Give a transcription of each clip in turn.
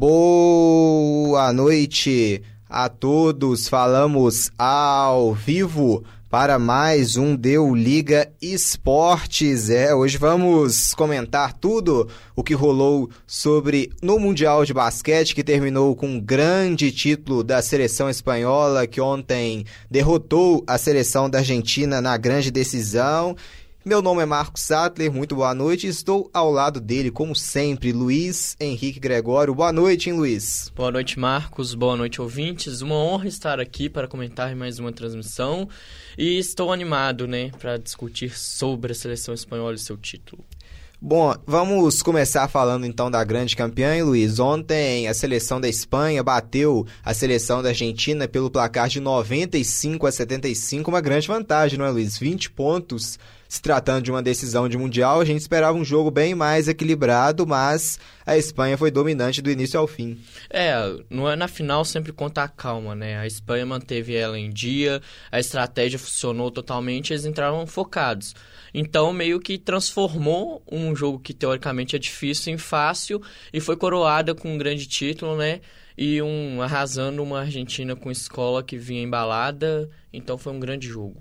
Boa noite a todos. Falamos ao vivo para mais um Deu Liga Esportes. É, hoje vamos comentar tudo o que rolou sobre no Mundial de Basquete, que terminou com um grande título da seleção espanhola, que ontem derrotou a seleção da Argentina na grande decisão. Meu nome é Marcos Sattler, muito boa noite. Estou ao lado dele, como sempre, Luiz Henrique Gregório. Boa noite, hein, Luiz? Boa noite, Marcos. Boa noite, ouvintes. Uma honra estar aqui para comentar mais uma transmissão. E estou animado, né, para discutir sobre a seleção espanhola e seu título. Bom, vamos começar falando então da grande campeã, hein, Luiz. Ontem a seleção da Espanha bateu a seleção da Argentina pelo placar de 95 a 75, uma grande vantagem, não é, Luiz? 20 pontos se tratando de uma decisão de Mundial, a gente esperava um jogo bem mais equilibrado, mas a Espanha foi dominante do início ao fim. É, não é na final sempre conta a calma, né? A Espanha manteve ela em dia, a estratégia funcionou totalmente, eles entraram focados. Então, meio que transformou um jogo que teoricamente é difícil em fácil e foi coroada com um grande título, né? E um arrasando uma Argentina com escola que vinha embalada. Então, foi um grande jogo.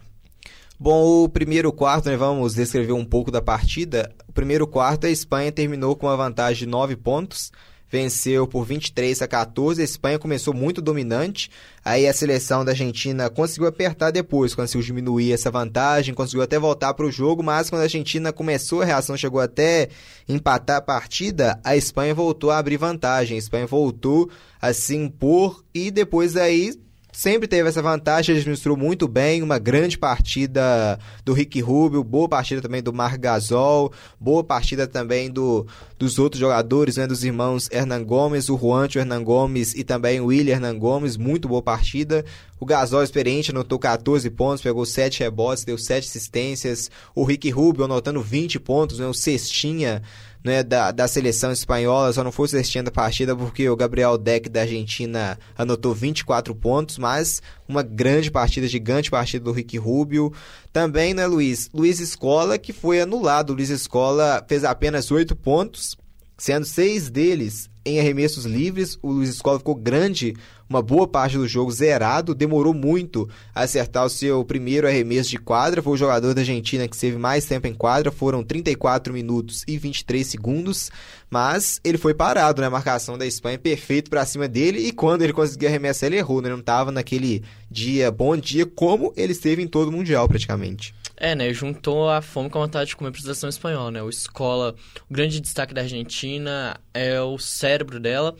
Bom, o primeiro quarto, né, vamos descrever um pouco da partida. O primeiro quarto, a Espanha terminou com uma vantagem de 9 pontos, venceu por 23 a 14. A Espanha começou muito dominante, aí a seleção da Argentina conseguiu apertar depois, conseguiu diminuir essa vantagem, conseguiu até voltar para o jogo, mas quando a Argentina começou, a reação chegou até empatar a partida, a Espanha voltou a abrir vantagem. A Espanha voltou a se impor e depois aí sempre teve essa vantagem, administrou muito bem, uma grande partida do Rick Rubio, boa partida também do Marc Gasol, boa partida também do, dos outros jogadores, né, dos irmãos Hernan Gomes, o Juancho Hernan Gomes e também o William Hernan Gomes, muito boa partida. O Gasol experiente anotou 14 pontos, pegou 7 rebotes, deu 7 assistências. O Rick Rubio anotando 20 pontos, né, o cestinha né, da, da seleção espanhola, só não foi o da partida porque o Gabriel Deck da Argentina anotou 24 pontos, mas uma grande partida, gigante partida do Rick Rubio. Também, né, Luiz? Luiz Escola, que foi anulado. Luiz Escola fez apenas 8 pontos, sendo seis deles em arremessos livres. O Luiz Escola ficou grande uma boa parte do jogo zerado, demorou muito a acertar o seu primeiro arremesso de quadra. Foi o jogador da Argentina que teve mais tempo em quadra, foram 34 minutos e 23 segundos, mas ele foi parado, né? A marcação da Espanha perfeito para cima dele e quando ele conseguiu arremessar, ele errou, né? Ele não estava naquele dia, bom dia, como ele esteve em todo o Mundial praticamente. É, né? Juntou a fome com a vontade de comer para a seleção espanhola, né? O Escola, o grande destaque da Argentina é o cérebro dela.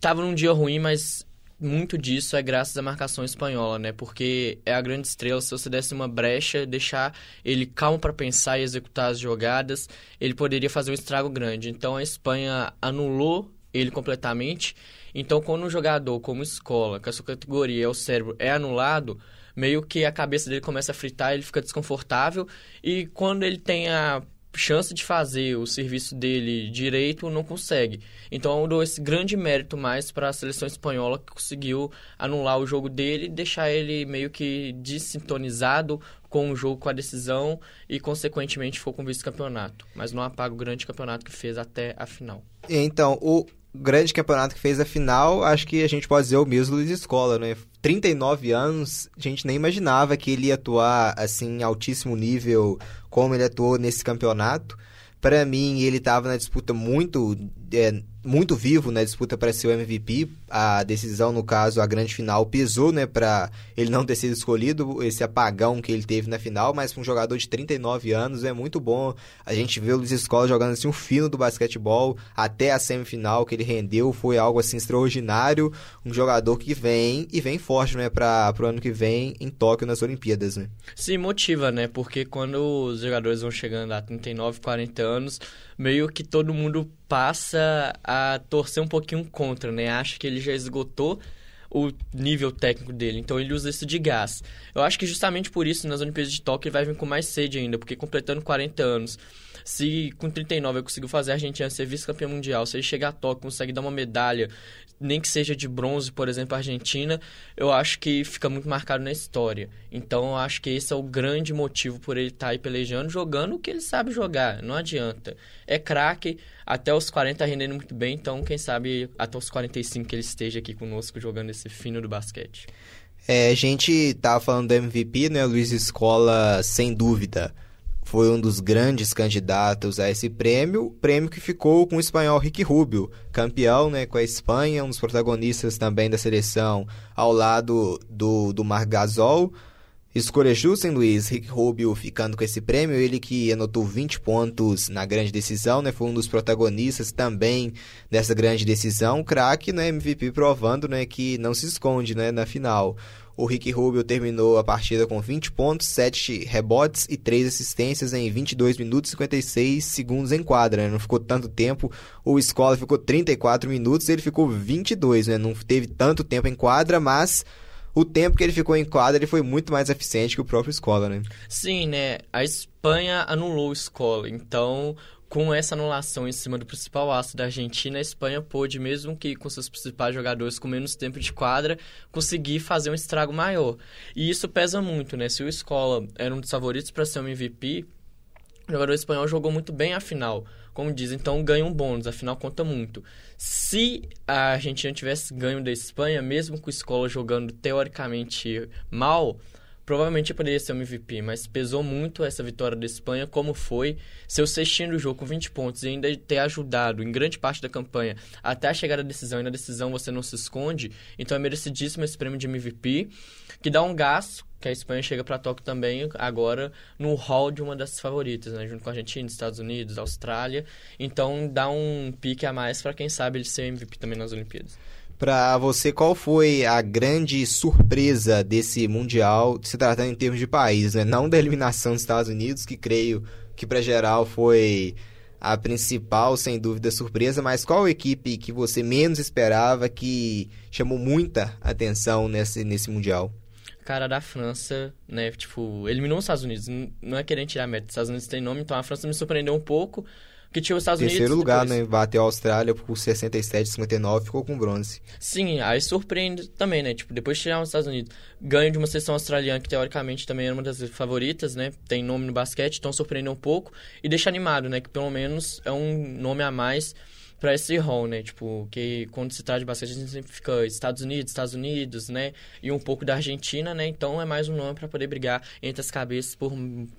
Tava num dia ruim, mas muito disso é graças à marcação espanhola, né? Porque é a grande estrela. Se você desse uma brecha, deixar ele calmo para pensar e executar as jogadas, ele poderia fazer um estrago grande. Então a Espanha anulou ele completamente. Então, quando um jogador como escola, que a sua categoria é o cérebro, é anulado, meio que a cabeça dele começa a fritar, ele fica desconfortável. E quando ele tem a chance de fazer o serviço dele direito, não consegue. Então eu dou esse grande mérito mais para a seleção espanhola que conseguiu anular o jogo dele deixar ele meio que desintonizado com o jogo, com a decisão e, consequentemente, ficou com o vice-campeonato. Mas não apaga o grande campeonato que fez até a final. Então, o grande campeonato que fez a final, acho que a gente pode dizer o mesmo Luiz Escola, né? 39 anos, a gente nem imaginava que ele ia atuar assim em altíssimo nível como ele atuou nesse campeonato. Para mim, ele estava na disputa muito é, muito vivo na disputa para ser o MVP. A decisão, no caso, a grande final, pesou, né, para ele não ter sido escolhido, esse apagão que ele teve na final, mas para um jogador de 39 anos é muito bom. A gente vê o Luiz Escola jogando assim um fino do basquetebol até a semifinal que ele rendeu, foi algo assim extraordinário. Um jogador que vem e vem forte, né, para o ano que vem em Tóquio nas Olimpíadas, né? Sim, motiva, né? Porque quando os jogadores vão chegando a 39, 40 anos, meio que todo mundo passa a torcer um pouquinho contra, né? Acha que ele já esgotou o nível técnico dele, então ele usa isso de gás. Eu acho que justamente por isso nas Olimpíadas de Tóquio ele vai vir com mais sede ainda, porque completando 40 anos, se com 39 eu consigo fazer a Argentina ser vice-campeã mundial, se ele chegar a Tóquio, consegue dar uma medalha, nem que seja de bronze, por exemplo, a Argentina, eu acho que fica muito marcado na história. Então, eu acho que esse é o grande motivo por ele estar tá aí pelejando, jogando o que ele sabe jogar. Não adianta. É craque, até os 40 rendendo muito bem, então, quem sabe, até os 45 que ele esteja aqui conosco jogando esse fino do basquete. É, a gente tava falando do MVP, né? Luiz Escola, sem dúvida foi um dos grandes candidatos a esse prêmio, prêmio que ficou com o espanhol Ricky Rubio, campeão né, com a Espanha, um dos protagonistas também da seleção, ao lado do, do Mar Gasol. Escolha justa, hein, Luiz? Rick Rubio ficando com esse prêmio, ele que anotou 20 pontos na grande decisão, né? Foi um dos protagonistas também dessa grande decisão. Craque, né? MVP provando, né? Que não se esconde, né? Na final. O Rick Rubio terminou a partida com 20 pontos, 7 rebotes e 3 assistências em 22 minutos e 56 segundos em quadra. Né? Não ficou tanto tempo. O Escola ficou 34 minutos, ele ficou 22, né? Não teve tanto tempo em quadra, mas o tempo que ele ficou em quadra ele foi muito mais eficiente que o próprio Escola, né? Sim, né? A Espanha anulou o Escola, então com essa anulação em cima do principal aço da Argentina, a Espanha pôde, mesmo que com seus principais jogadores com menos tempo de quadra, conseguir fazer um estrago maior. E isso pesa muito, né? Se o Escola era um dos favoritos para ser um MVP, o jogador espanhol jogou muito bem a final. Como diz, então ganha um bônus, afinal conta muito. Se a Argentina tivesse ganho da Espanha, mesmo com o Escola jogando teoricamente mal, provavelmente poderia ser o MVP, mas pesou muito essa vitória da Espanha, como foi seu cestinho do jogo com 20 pontos e ainda ter ajudado em grande parte da campanha até a chegada da decisão, e na decisão você não se esconde, então é merecidíssimo esse prêmio de MVP, que dá um gasto que a Espanha chega para Tóquio também agora no hall de uma das favoritas, né? junto com a Argentina, Estados Unidos, Austrália. Então dá um pique a mais para quem sabe ele ser MVP também nas Olimpíadas. Para você, qual foi a grande surpresa desse Mundial, se tratando em termos de país, né? Não da eliminação dos Estados Unidos, que creio que para geral foi a principal, sem dúvida, surpresa, mas qual equipe que você menos esperava que chamou muita atenção nesse, nesse Mundial? Cara, da França, né, tipo, eliminou os Estados Unidos, não é querendo tirar meta, os Estados Unidos tem nome, então a França me surpreendeu um pouco, que tinha os Estados Terceiro Unidos. Terceiro lugar, depois. né? Bateu a Austrália por 67, 59, ficou com bronze. Sim, aí surpreende também, né? Tipo, depois de tirar os Estados Unidos, ganho de uma seleção australiana que teoricamente também era uma das favoritas, né? Tem nome no basquete, então surpreende um pouco e deixa animado, né? Que pelo menos é um nome a mais para esse hall, né? Tipo, que quando se trata de basquete a gente sempre fica Estados Unidos, Estados Unidos, né? E um pouco da Argentina, né? Então é mais um nome para poder brigar entre as cabeças por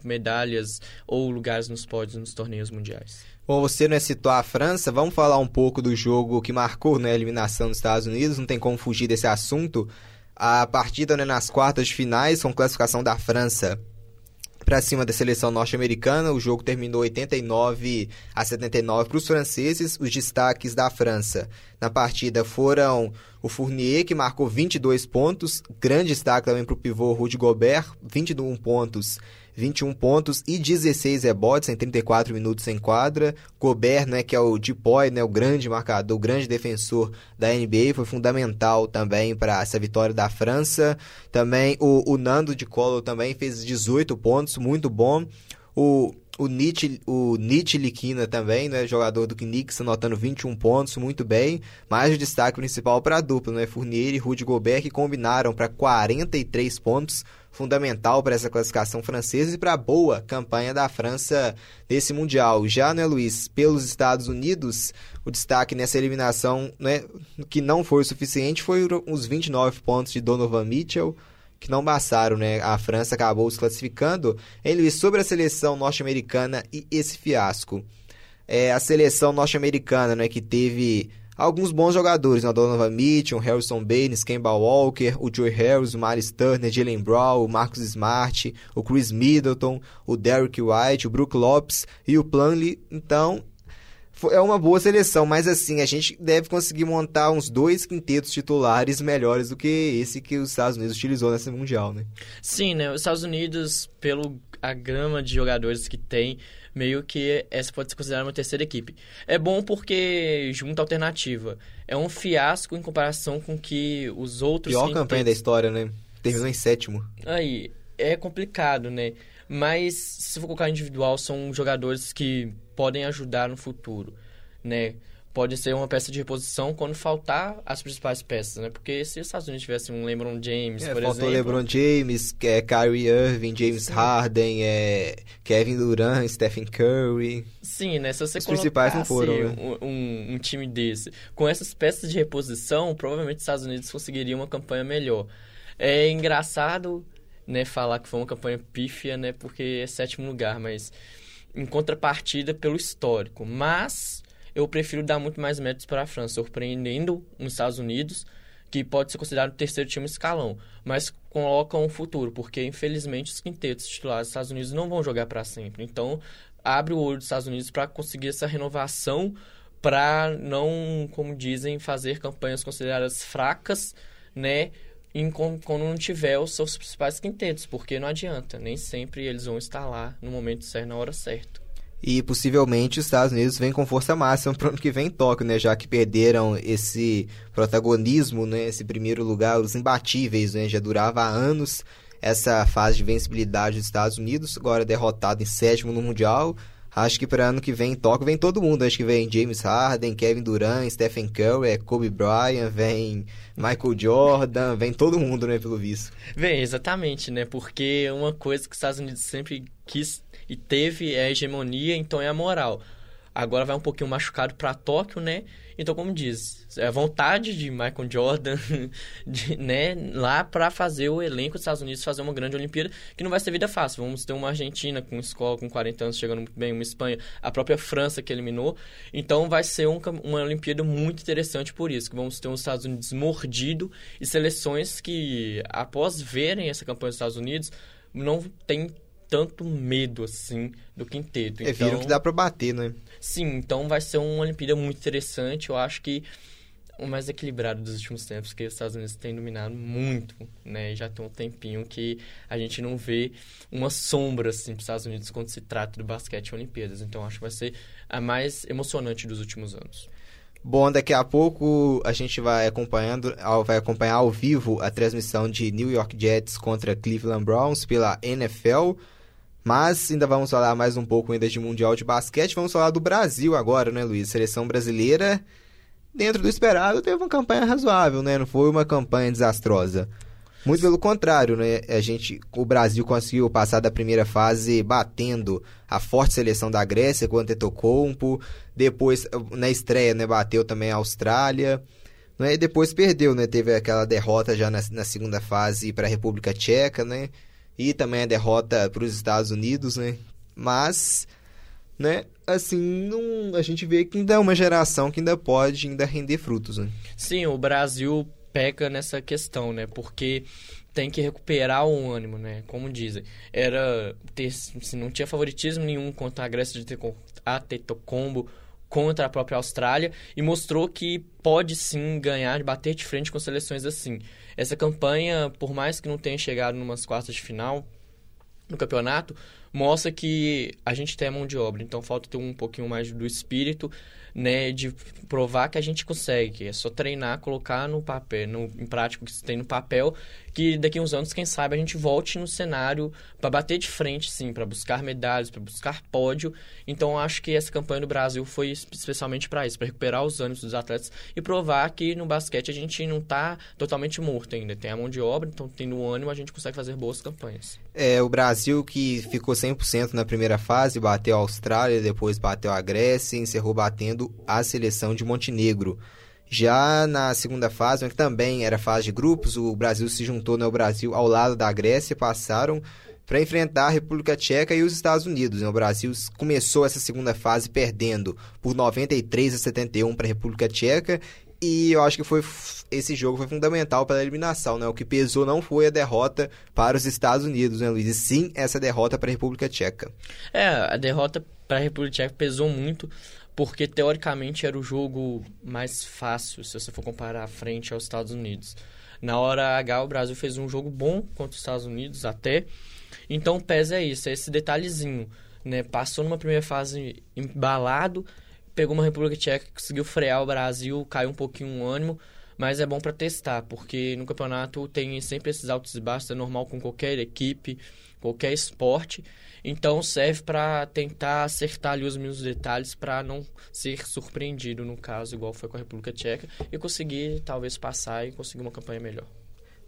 medalhas ou lugares nos pódios nos torneios mundiais. Bom, você não é citou a França, vamos falar um pouco do jogo que marcou né, a eliminação dos Estados Unidos, não tem como fugir desse assunto. A partida né, nas quartas de finais, com classificação da França para cima da seleção norte-americana. O jogo terminou 89 a 79 para os franceses. Os destaques da França na partida foram o Fournier, que marcou 22 pontos. Grande destaque também para o pivô Rudy Gobert, 21 pontos 21 pontos e 16 rebotes em 34 minutos em quadra. Gobert, né, que é o Depoy, né, o grande marcador, o grande defensor da NBA, foi fundamental também para essa vitória da França. Também o, o Nando de Colo também fez 18 pontos, muito bom. O o Nietzsche, o Nietzsche Liquina também, né, jogador do Knicks, anotando 21 pontos, muito bem. Mas o destaque principal para a dupla, né, Fournier e Rudy Gobert, que combinaram para 43 pontos, fundamental para essa classificação francesa e para a boa campanha da França nesse Mundial. Já, né, Luiz, pelos Estados Unidos, o destaque nessa eliminação, né, que não foi o suficiente, foi os 29 pontos de Donovan Mitchell, que não bastaram, né? A França acabou se classificando. Luiz, sobre a seleção norte-americana e esse fiasco. É, a seleção norte-americana, né, que teve alguns bons jogadores, né? Donovan Mitchell, Harrison Baines, Kemba Walker, o Joey Harris, o Miles Turner, Jalen Brown, o Marcus Smart, o Chris Middleton, o Derrick White, o Brook Lopes e o Plumlee. Então, é uma boa seleção, mas assim, a gente deve conseguir montar uns dois quintetos titulares melhores do que esse que os Estados Unidos utilizou nessa Mundial, né? Sim, né? Os Estados Unidos, pelo a grama de jogadores que tem, meio que essa pode ser considerada uma terceira equipe. É bom porque junta alternativa. É um fiasco em comparação com que os outros... Pior campanha da história, né? Terminou em sétimo. Aí, é complicado, né? Mas, se for colocar individual, são jogadores que podem ajudar no futuro, né? pode ser uma peça de reposição quando faltar as principais peças, né? Porque se os Estados Unidos tivessem um LeBron James, é, por faltou exemplo... LeBron James, é, Kyrie Irving, James Sim. Harden, é, Kevin Durant, Stephen Curry... Sim, né? Se você os principais não foram, né? um, um, um, time desse, com essas peças de reposição, provavelmente os Estados Unidos conseguiriam uma campanha melhor. É engraçado, né, falar que foi uma campanha pífia, né? Porque é sétimo lugar, mas em contrapartida pelo histórico. Mas eu prefiro dar muito mais méritos para a França, surpreendendo os Estados Unidos, que pode ser considerado o terceiro time escalão, mas coloca um futuro, porque infelizmente os quintetos titulares dos Estados Unidos não vão jogar para sempre. Então, abre o olho dos Estados Unidos para conseguir essa renovação, para não, como dizem, fazer campanhas consideradas fracas, né? Em, quando não tiver os seus principais quintetos, porque não adianta, nem sempre eles vão estar lá no momento certo, na hora certa. E possivelmente os Estados Unidos vêm com força máxima para o ano que vem em Tóquio, né? Já que perderam esse protagonismo, né? Esse primeiro lugar, os imbatíveis, né? Já durava há anos essa fase de vencibilidade dos Estados Unidos, agora derrotado em sétimo no Mundial. Acho que para ano que vem em Tóquio vem todo mundo. Acho que vem James Harden, Kevin Durant, Stephen Curry, Kobe Bryant, vem Michael Jordan, vem todo mundo, né, pelo visto. Vem, exatamente, né? Porque uma coisa que os Estados Unidos sempre quis e teve é a hegemonia, então é a moral. Agora vai um pouquinho machucado para Tóquio, né? Então, como diz, é a vontade de Michael Jordan, de, né, lá para fazer o elenco dos Estados Unidos fazer uma grande Olimpíada, que não vai ser vida fácil. Vamos ter uma Argentina com escola com 40 anos chegando muito bem, uma Espanha, a própria França que eliminou. Então, vai ser um, uma Olimpíada muito interessante por isso, que vamos ter os Estados Unidos mordido e seleções que, após verem essa campanha dos Estados Unidos, não tem tanto medo, assim, do quinteto. É, então, viram que dá pra bater, né? Sim, então vai ser uma Olimpíada muito interessante. Eu acho que o mais equilibrado dos últimos tempos, que os Estados Unidos têm dominado muito, né? Já tem um tempinho que a gente não vê uma sombra, assim, para os Estados Unidos quando se trata do basquete e Olimpíadas. Então, acho que vai ser a mais emocionante dos últimos anos. Bom, daqui a pouco a gente vai acompanhando, vai acompanhar ao vivo a transmissão de New York Jets contra Cleveland Browns pela NFL. Mas ainda vamos falar mais um pouco ainda de Mundial de Basquete. Vamos falar do Brasil agora, né, Luiz? Seleção brasileira, dentro do esperado, teve uma campanha razoável, né? Não foi uma campanha desastrosa. Muito pelo contrário, né? A gente, o Brasil conseguiu passar da primeira fase batendo a forte seleção da Grécia com o Antetokounmpo. Depois, na estreia, né, bateu também a Austrália. Né? E depois perdeu, né? Teve aquela derrota já na, na segunda fase para a República Tcheca, né? e também a derrota para os Estados Unidos, né? Mas, né, assim, não, a gente vê que ainda é uma geração que ainda pode ainda render frutos, né? Sim, o Brasil pega nessa questão, né? Porque tem que recuperar o ânimo, né? Como dizem. Era ter, assim, não tinha favoritismo nenhum contra a Grécia de ter a Tetocombo contra a própria Austrália e mostrou que pode sim ganhar, bater de frente com seleções assim. Essa campanha, por mais que não tenha chegado numas quartas de final no campeonato, mostra que a gente tem a mão de obra, então falta ter um pouquinho mais do espírito né, de provar que a gente consegue. É só treinar, colocar no papel, no, em prática o que você tem no papel, que daqui a uns anos, quem sabe, a gente volte no cenário para bater de frente, sim, para buscar medalhas, para buscar pódio. Então, acho que essa campanha do Brasil foi especialmente para isso, para recuperar os ânimos dos atletas e provar que no basquete a gente não está totalmente morto ainda. Tem a mão de obra, então tendo ânimo, a gente consegue fazer boas campanhas. É, o Brasil que ficou 100% na primeira fase, bateu a Austrália, depois bateu a Grécia e encerrou batendo a seleção de Montenegro. Já na segunda fase, que também era fase de grupos, o Brasil se juntou no né, Brasil ao lado da Grécia, passaram para enfrentar a República Tcheca e os Estados Unidos. Né? O Brasil começou essa segunda fase perdendo por 93 a 71 para a República Tcheca e eu acho que foi esse jogo foi fundamental para a eliminação, né? O que pesou não foi a derrota para os Estados Unidos, né, Luiz? E sim essa derrota para a República Tcheca. É, a derrota para a República Tcheca pesou muito, porque teoricamente era o jogo mais fácil, se você for comparar a frente aos Estados Unidos. Na hora H, o Brasil fez um jogo bom contra os Estados Unidos até. Então, pesa é isso, é esse detalhezinho, né? Passou numa primeira fase embalado, pegou uma República Tcheca que conseguiu frear o Brasil, caiu um pouquinho o ânimo, mas é bom para testar, porque no campeonato tem sempre esses altos e baixos, é normal com qualquer equipe, qualquer esporte. Então serve para tentar acertar ali os mínimos detalhes para não ser surpreendido no caso, igual foi com a República Tcheca, e conseguir talvez passar e conseguir uma campanha melhor.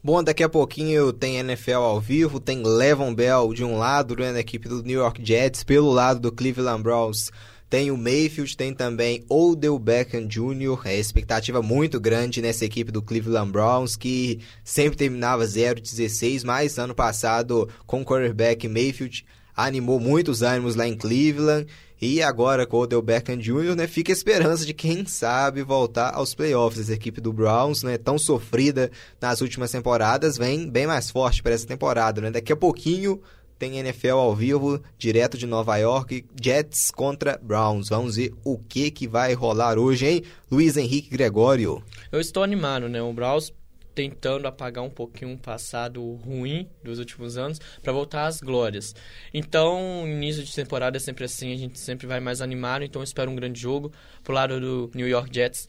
Bom, daqui a pouquinho tem NFL ao vivo, tem Levon Bell de um lado, né, na equipe do New York Jets, pelo lado do Cleveland Browns tem o Mayfield, tem também Odell Beckham Jr., é expectativa muito grande nessa equipe do Cleveland Browns, que sempre terminava 0-16, mas ano passado com o quarterback Mayfield animou muitos ânimos lá em Cleveland. E agora com o Odell Beckham Jr., né, fica a esperança de quem sabe voltar aos playoffs. Essa equipe do Browns, né, tão sofrida nas últimas temporadas, vem bem mais forte para essa temporada. Né? Daqui a pouquinho tem NFL ao vivo, direto de Nova York, Jets contra Browns. Vamos ver o que, que vai rolar hoje, hein? Luiz Henrique Gregório. Eu estou animado, né? O Browns tentando apagar um pouquinho o passado ruim dos últimos anos para voltar às glórias. Então, início de temporada é sempre assim, a gente sempre vai mais animado, então espero um grande jogo. Pro lado do New York Jets,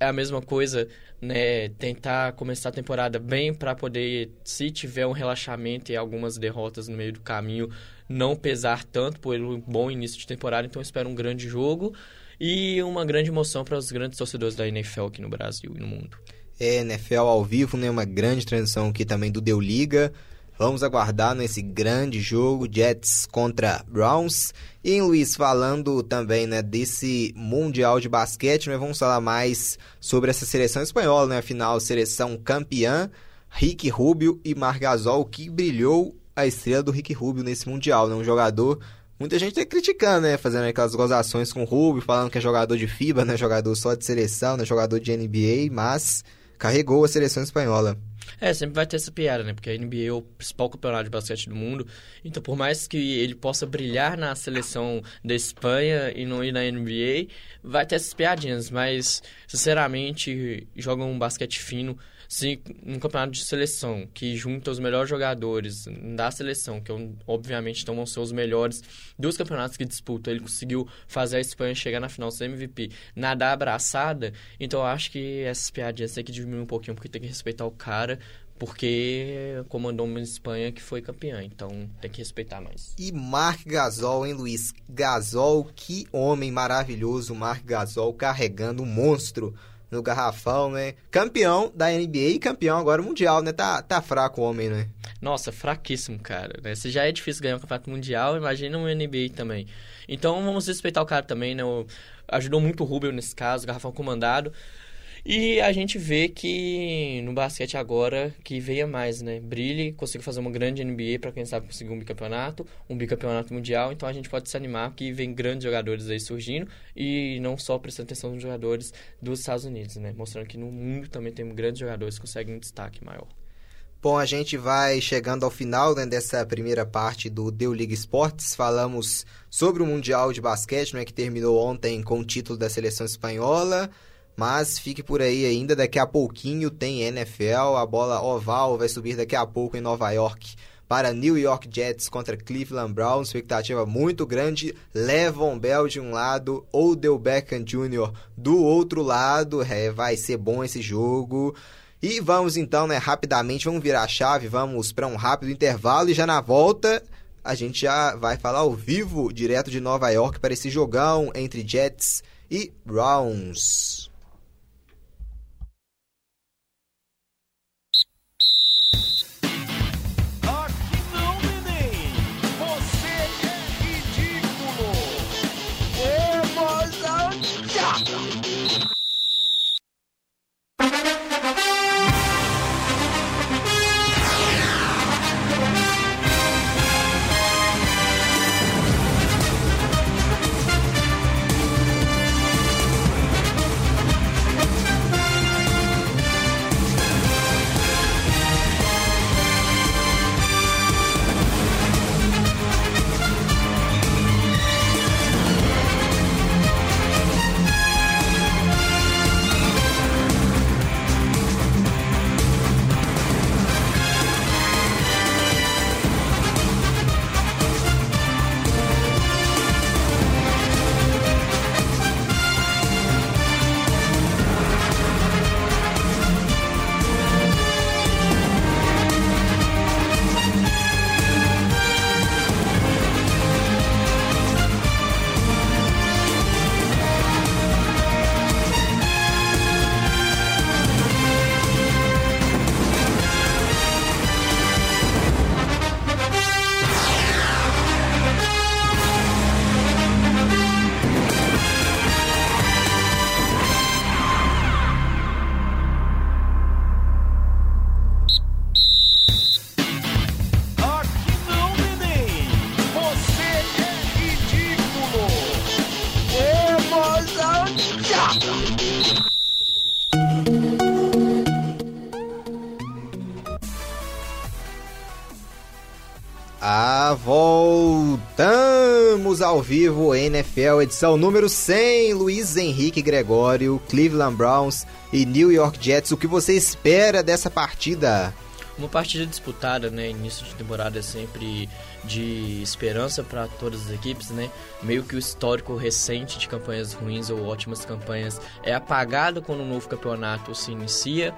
é a mesma coisa, né? Tentar começar a temporada bem para poder, se tiver um relaxamento e algumas derrotas no meio do caminho, não pesar tanto por um bom início de temporada. Então, espero um grande jogo e uma grande emoção para os grandes torcedores da NFL aqui no Brasil e no mundo. É, NFL ao vivo, né? Uma grande transição aqui também do Deu Liga. Vamos aguardar nesse grande jogo, Jets contra Browns. E Luiz, falando também né, desse Mundial de Basquete, né, vamos falar mais sobre essa seleção espanhola, né? Afinal, seleção campeã, Rick Rubio e Margasol, que brilhou a estrela do Rick Rubio nesse Mundial, né? Um jogador Muita gente tá criticando, né? Fazendo aquelas gozações com o Rubio, falando que é jogador de FIBA, né? Jogador só de seleção, né? Jogador de NBA, mas carregou a seleção espanhola. É, sempre vai ter essa piada, né? Porque a NBA é o principal campeonato de basquete do mundo. Então, por mais que ele possa brilhar na seleção da Espanha e não ir na NBA, vai ter essas piadinhas. Mas, sinceramente, joga um basquete fino se um campeonato de seleção que junta os melhores jogadores da seleção, que obviamente não vão ser os melhores dos campeonatos que disputam, ele conseguiu fazer a Espanha chegar na final sem MVP, nadar abraçada, então eu acho que essas piadinhas tem que diminuir um pouquinho, porque tem que respeitar o cara, porque comandou uma Espanha que foi campeã, então tem que respeitar mais. E Marc Gasol, hein, Luiz? Gasol, que homem maravilhoso, Marc Gasol carregando um monstro no garrafão, né? Campeão da NBA e campeão agora mundial, né? Tá, tá fraco o homem, né? Nossa, fraquíssimo, cara. Né? Se já é difícil ganhar um campeonato mundial, imagina um NBA também. Então vamos respeitar o cara também, né? O, ajudou muito o Rubio nesse caso, garrafão comandado. E a gente vê que no basquete agora que venha mais, né? Brilhe, consiga fazer uma grande NBA para quem sabe conseguir um bicampeonato, um bicampeonato mundial. Então a gente pode se animar que vem grandes jogadores aí surgindo e não só prestando atenção nos jogadores dos Estados Unidos, né? Mostrando que no mundo também tem grandes jogadores que conseguem um destaque maior. Bom, a gente vai chegando ao final né, dessa primeira parte do Deu Liga Esportes. Falamos sobre o Mundial de Basquete, né, que terminou ontem com o título da seleção espanhola. Mas fique por aí ainda, daqui a pouquinho tem NFL, a bola oval vai subir daqui a pouco em Nova York para New York Jets contra Cleveland Browns, expectativa muito grande. Levon Bell de um lado, Odell Beckham Jr. do outro lado, é, vai ser bom esse jogo. E vamos então, né, rapidamente, vamos virar a chave, vamos para um rápido intervalo e já na volta a gente já vai falar ao vivo, direto de Nova York, para esse jogão entre Jets e Browns. Ao vivo NFL, edição número 100. Luiz Henrique Gregório, Cleveland Browns e New York Jets. O que você espera dessa partida? Uma partida disputada, né? Início de temporada é sempre de esperança para todas as equipes, né? Meio que o histórico recente de campanhas ruins ou ótimas campanhas é apagado quando um novo campeonato se inicia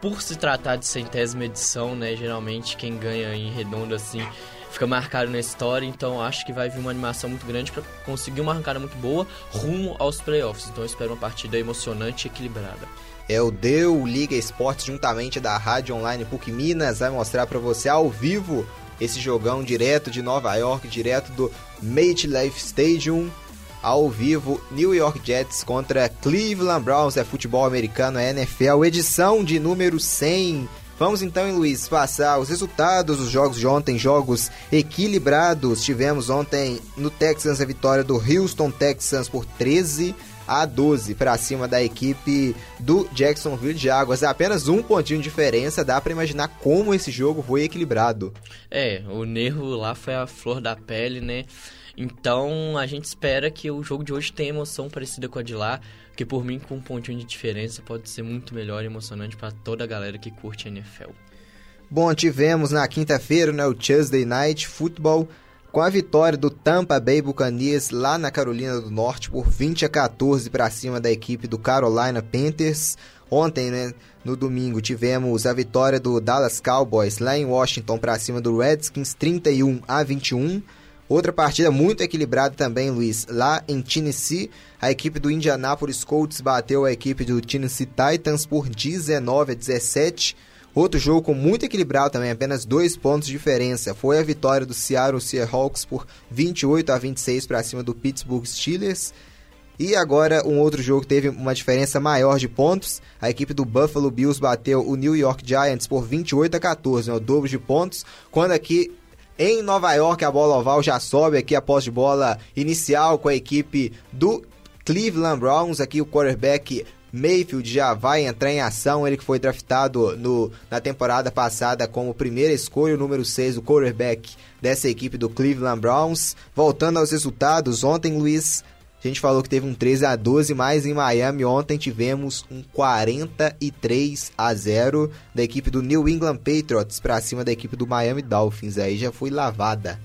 por se tratar de centésima edição, né? Geralmente quem ganha em redondo assim fica marcado na história, então acho que vai vir uma animação muito grande para conseguir uma arrancada muito boa rumo aos playoffs. Então eu espero uma partida emocionante e equilibrada. É o Deu Liga Esportes juntamente da Rádio Online PUC Minas vai mostrar para você ao vivo esse jogão direto de Nova York, direto do MetLife Stadium ao vivo New York Jets contra Cleveland Browns, é futebol americano, é NFL, edição de número 100. Vamos então, Luiz, passar os resultados dos jogos de ontem, jogos equilibrados. Tivemos ontem no Texans a vitória do Houston Texans por 13 a 12 para cima da equipe do Jacksonville Jaguars. É apenas um pontinho de diferença, dá para imaginar como esse jogo foi equilibrado. É, o nervo lá foi a flor da pele, né? Então a gente espera que o jogo de hoje tenha emoção parecida com a de lá, que por mim com um pontinho de diferença pode ser muito melhor e emocionante para toda a galera que curte a NFL. Bom, tivemos na quinta-feira né, o Tuesday Night Football com a vitória do Tampa Bay Buccaneers lá na Carolina do Norte por 20 a 14 para cima da equipe do Carolina Panthers. Ontem, né, no domingo, tivemos a vitória do Dallas Cowboys lá em Washington para cima do Redskins 31 a 21. Outra partida muito equilibrada também, Luiz. Lá em Tennessee, a equipe do Indianapolis Colts bateu a equipe do Tennessee Titans por 19 a 17. Outro jogo muito equilibrado também, apenas dois pontos de diferença. Foi a vitória do Seattle Seahawks por 28 a 26 para cima do Pittsburgh Steelers. E agora um outro jogo teve uma diferença maior de pontos. A equipe do Buffalo Bills bateu o New York Giants por 28 a 14, né, o dobro de pontos. Quando aqui em Nova York, a bola oval já sobe aqui após de bola inicial com a equipe do Cleveland Browns. Aqui o quarterback Mayfield já vai entrar em ação. Ele que foi draftado no, na temporada passada como primeira escolha, o número 6, o quarterback dessa equipe do Cleveland Browns. Voltando aos resultados, ontem, Luiz, a gente falou que teve um 13 a 12, mas em Miami ontem tivemos um 43 a 0 da equipe do New England Patriots para cima da equipe do Miami Dolphins. Aí já foi lavada.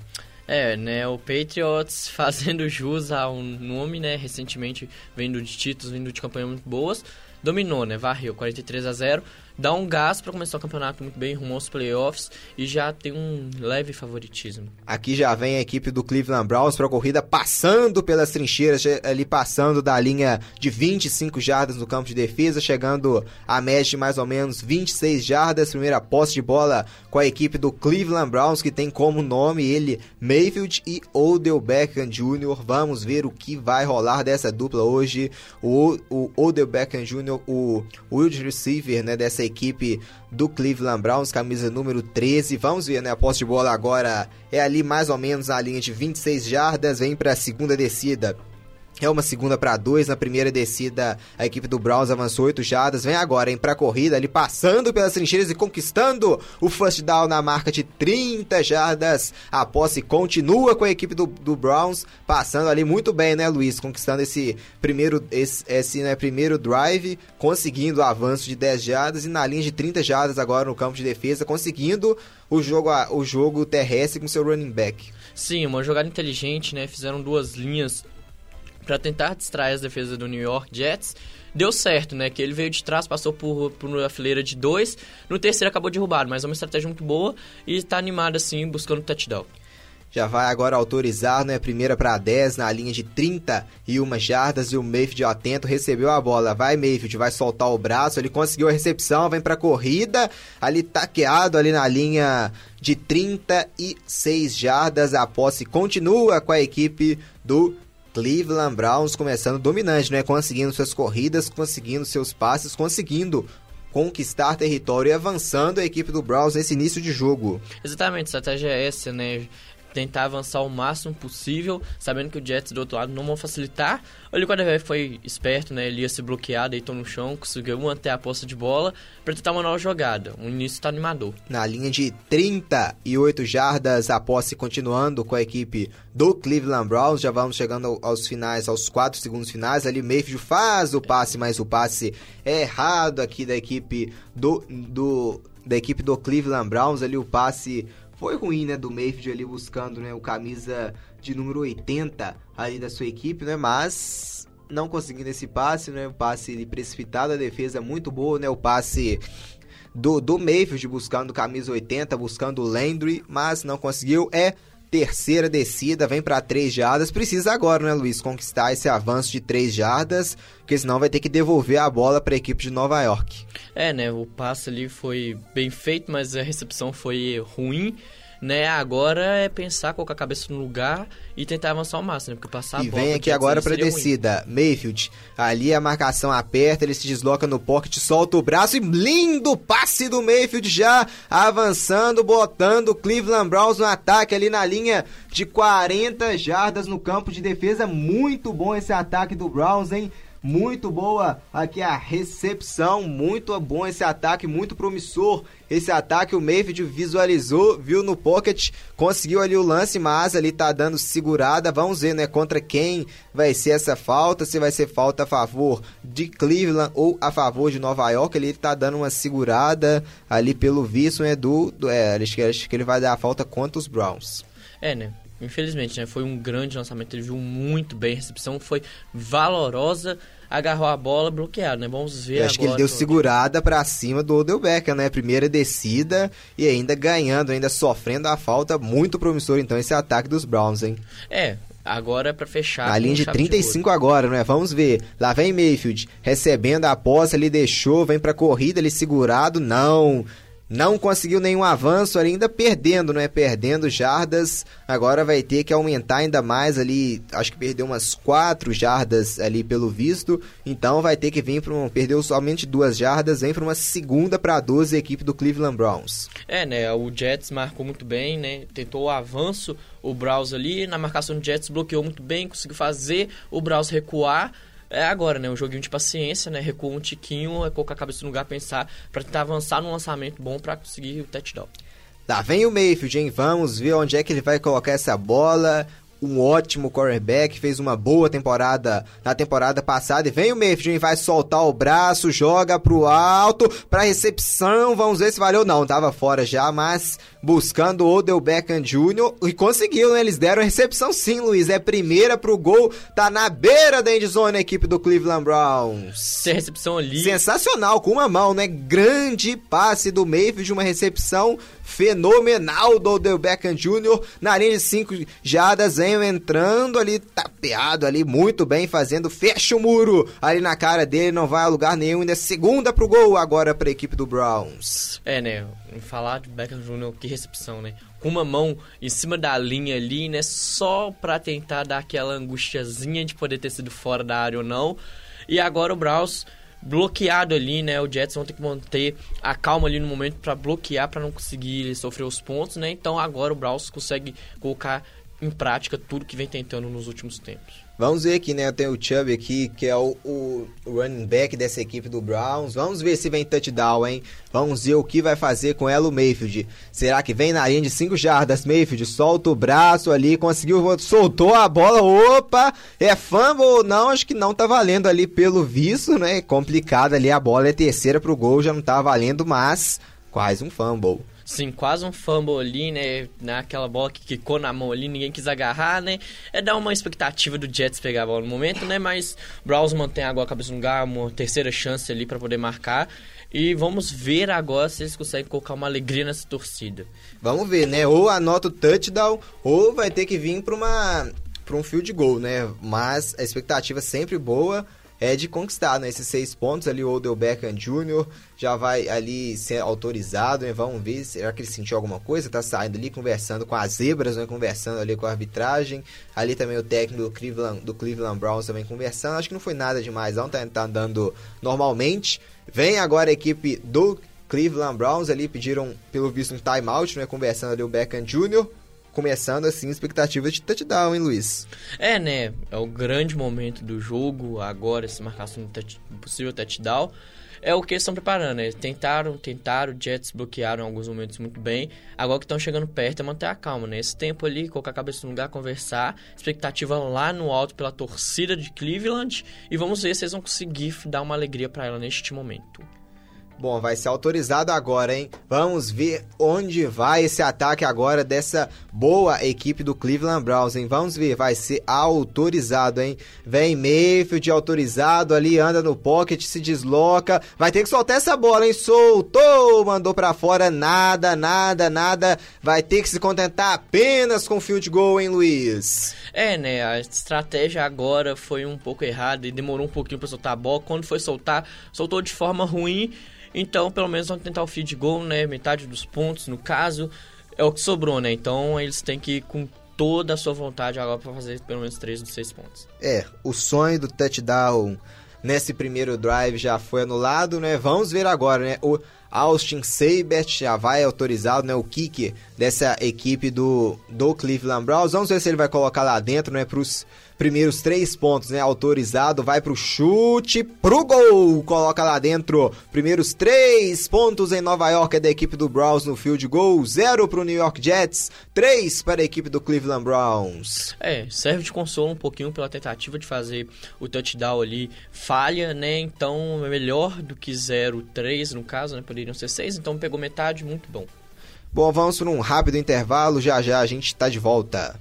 É, né, o Patriots fazendo jus ao nome, né, recentemente vindo de títulos, vindo de campanhas muito boas, dominou, né, varreu 43 a 0 dá um gás para começar o campeonato muito bem, rumo aos playoffs e já tem um leve favoritismo. Aqui já vem a equipe do Cleveland Browns para a corrida passando pelas trincheiras, ali passando da linha de 25 jardas no campo de defesa, chegando a média de mais ou menos 26 jardas. Primeira posse de bola com a equipe do Cleveland Browns, que tem como nome ele Mayfield e Odell Beckham Jr. Vamos ver o que vai rolar dessa dupla hoje. O, o Odell Beckham Jr., o wide receiver né, dessa equipe do Cleveland Browns, camisa número 13. Vamos ver, né? A posse de bola agora é ali mais ou menos na linha de 26 jardas, vem para a segunda descida. É uma segunda para dois. Na primeira descida, a equipe do Browns avançou 8 jardas. Vem agora, hein, pra corrida, ali passando pelas trincheiras e conquistando o first down na marca de 30 jardas. A posse continua com a equipe do, do Browns, passando ali muito bem, né, Luiz? Conquistando esse primeiro, esse, esse né, primeiro drive, conseguindo o avanço de 10 jardas e na linha de 30 jardas agora no campo de defesa, conseguindo o jogo, o jogo terrestre com seu running back. Sim, uma jogada inteligente, né? Fizeram duas linhas para tentar distrair as defesas do New York Jets. Deu certo, né? Que ele veio de trás, passou por, por uma fileira de dois. No terceiro acabou derrubado, mas é uma estratégia muito boa e está animado assim, buscando touchdown. Já vai agora autorizar, né? Primeira para 10 na linha de 31 jardas e o Mayfield atento recebeu a bola. Vai Mayfield, vai soltar o braço, ele conseguiu a recepção, vem para corrida, ali taqueado ali na linha de 36 jardas. A posse continua com a equipe do Cleveland Browns começando dominante, né? Conseguindo suas corridas, conseguindo seus passes, conseguindo conquistar território e avançando a equipe do Browns nesse início de jogo. Exatamente, a estratégia é essa, né? Tentar avançar o máximo possível, sabendo que o Jets do outro lado não vão facilitar. O quarterback foi esperto, né? Ele ia se bloquear, deitou no chão, conseguiu manter a posse de bola para tentar uma nova jogada. O início está animador. Na linha de 38 jardas, a posse continuando com a equipe do Cleveland Browns. Já vamos chegando aos finais, aos 4 segundos finais. Ali Mayfield faz o passe, mas o passe é errado aqui da equipe do, do da equipe do Cleveland Browns. Ali o passe foi ruim, né, do Mayfield ali buscando, né, o camisa de número 80 ali da sua equipe, né, mas não conseguindo esse passe, né, passe precipitado, a defesa muito boa, né, o passe do, do Mayfield buscando camisa 80, buscando o Landry, mas não conseguiu, é terceira descida, vem para três jardas. Precisa agora, né, Luiz, conquistar esse avanço de três jardas, porque senão vai ter que devolver a bola para a equipe de Nova York. É, né? O passe ali foi bem feito, mas a recepção foi ruim né? Agora é pensar, colocar a cabeça no lugar e tentar avançar o máximo, né? Porque passar E vem aqui agora para descida. Ruim. Mayfield, ali a marcação aperta, ele se desloca no pocket, solta o braço e lindo passe do Mayfield já avançando, botando o Cleveland Browns no ataque ali na linha de 40 jardas no campo de defesa. Muito bom esse ataque do Browns, hein? Muito boa aqui a recepção, muito bom esse ataque, muito promissor. Esse ataque o Mayfield visualizou, viu no pocket, conseguiu ali o lance, mas ali tá dando segurada. Vamos ver, né, contra quem vai ser essa falta, se vai ser falta a favor de Cleveland ou a favor de Nova York. Ele tá dando uma segurada ali pelo visto, né, do, do é, acho que, ele vai dar a falta contra os Browns. É, né? Infelizmente, né? Foi um grande lançamento, ele viu muito bem, a recepção foi valorosa agarrou a bola bloqueado, né? Vamos ver Eu acho que ele deu segurada para cima do Odell Beckham, né? Primeira descida e ainda ganhando, ainda sofrendo a falta. Muito promissor, então, esse ataque dos Browns, hein? É, Agora é para fechar. Na linha de 35 de agora, né? Vamos ver. Lá vem Mayfield recebendo a posse, ele deixou, vem para corrida, ele segurado, não não conseguiu nenhum avanço ainda perdendo, né? Perdendo jardas. Agora vai ter que aumentar ainda mais ali. Acho que perdeu umas quatro jardas ali pelo visto. Então vai ter que vir para um. Perdeu somente duas jardas, vem para uma segunda para 12 a equipe do Cleveland Browns. É, né? O Jets marcou muito bem, né? Tentou o avanço, o Browns ali. Na marcação do Jets bloqueou muito bem, conseguiu fazer o Browns recuar é agora, né? Um joguinho de paciência, né? Recua um tiquinho, é colocar a cabeça no lugar, pensar, para tentar avançar num lançamento bom para conseguir o touchdown. Lá vem o Mayfield, hein? Vamos ver onde é que ele vai colocar essa bola um ótimo quarterback, fez uma boa temporada na temporada passada. E vem o Mayfield, vai soltar o braço, joga pro alto, pra recepção, vamos ver se valeu. Não, tava fora já, mas buscando o Odell Beckham Jr. e conseguiu, né? Eles deram a recepção sim, Luiz. É primeira pro gol, tá na beira da endzone a equipe do Cleveland Browns. Tem recepção ali. Sensacional, com uma mão, né? Grande passe do Mayfield, uma recepção fenomenal do Odell Beckham Jr. na linha de 5 jadas, entrando ali, tapeado ali, muito bem, fazendo, fecha o muro ali na cara dele, não vai a lugar nenhum, ainda é segunda pro gol agora pra equipe do Browns. É, né, falar de Beckham Jr., que recepção, né? Com uma mão em cima da linha ali, né, só pra tentar dar aquela angustiazinha de poder ter sido fora da área ou não. E agora o Browns bloqueado ali, né? O Jets vão ter que manter a calma ali no momento para bloquear, para não conseguir sofrer os pontos, né? Então agora o Browns consegue colocar em prática tudo que vem tentando nos últimos tempos. Vamos ver aqui, né? Tem o Chubb aqui, que é o, o, running back dessa equipe do Browns. Vamos ver se vem touchdown, hein? Vamos ver o que vai fazer com ela o Mayfield. Será que vem na linha de 5 jardas? Mayfield solta o braço ali, conseguiu, soltou a bola. Opa! É fumble não? Acho que não tá valendo ali pelo visto, né? Complicado ali, a bola é terceira pro gol, já não tá valendo, mas quase um fumble. Sim, quase um fumble ali, né? Naquela bola que quicou na mão ali, ninguém quis agarrar, né? É dar uma expectativa do Jets pegar a bola no momento, né? Mas Browns mantém agora a cabeça no lugar, uma terceira chance ali para poder marcar. E vamos ver agora se eles conseguem colocar uma alegria nessa torcida. Vamos ver, né? Ou anota o touchdown, ou vai ter que vir para uma para um field goal, né? Mas a expectativa é sempre boa é de conquistar, né? Esses seis pontos ali, o Odell Beckham Jr. já vai ali ser autorizado, né? Vamos ver, será que ele sentiu alguma coisa? Tá saindo ali, conversando com as zebras, né? Conversando ali com a arbitragem. Ali também o técnico do Cleveland, do Cleveland Browns também conversando. Acho que não foi nada demais, não. Tá, tá andando normalmente. Vem agora a equipe do Cleveland Browns ali, pediram, pelo visto, um timeout, né? Conversando ali o Beckham Jr., começando assim expectativa de touchdown, hein, Luiz? É, né? É o grande momento do jogo, agora essa marcação de touch, possível touchdown. É o que eles estão preparando, né? Tentaram, tentaram, Jets bloquearam alguns momentos muito bem. Agora que estão chegando perto é manter a calma, né? Esse tempo ali, colocar a cabeça no lugar, conversar. Expectativa lá no alto pela torcida de Cleveland. E vamos ver se eles vão conseguir dar uma alegria para ela neste momento. Bom, vai ser autorizado agora, hein? Vamos ver onde vai esse ataque agora dessa boa equipe do Cleveland Browns, hein? Vamos ver, vai ser autorizado, hein? Vem Mayfield autorizado ali, anda no pocket, se desloca. Vai ter que soltar essa bola, hein? Soltou, mandou para fora, nada, nada, nada. Vai ter que se contentar apenas com field goal, hein, Luiz? É, né? A estratégia agora foi um pouco errada e demorou um pouquinho para soltar a bola. Quando foi soltar, soltou de forma ruim. Então, pelo menos vão tentar o field goal, né? Metade dos pontos, no caso, é o que sobrou, né? Então, eles têm que ir com toda a sua vontade agora para fazer pelo menos 3 dos 6 pontos. É, o sonho do touchdown nesse primeiro drive já foi anulado, né? Vamos ver agora, né? O Austin Seibert já vai autorizado, né? O kicker dessa equipe do, do Cleveland Browns. Vamos ver se ele vai colocar lá dentro, né? Para os primeiros três pontos, né? Autorizado, vai pro chute, pro gol, coloca lá dentro. Primeiros três pontos em Nova York é da equipe do Browns no field goal, zero pro New York Jets, três para a equipe do Cleveland Browns. É, serve de consolo um pouquinho pela tentativa de fazer o touchdown ali, falha, né? Então é melhor do que zero, três no caso, né? Poderiam ser seis, então pegou metade, muito bom. Bom, vamos para um rápido intervalo, já já a gente está de volta.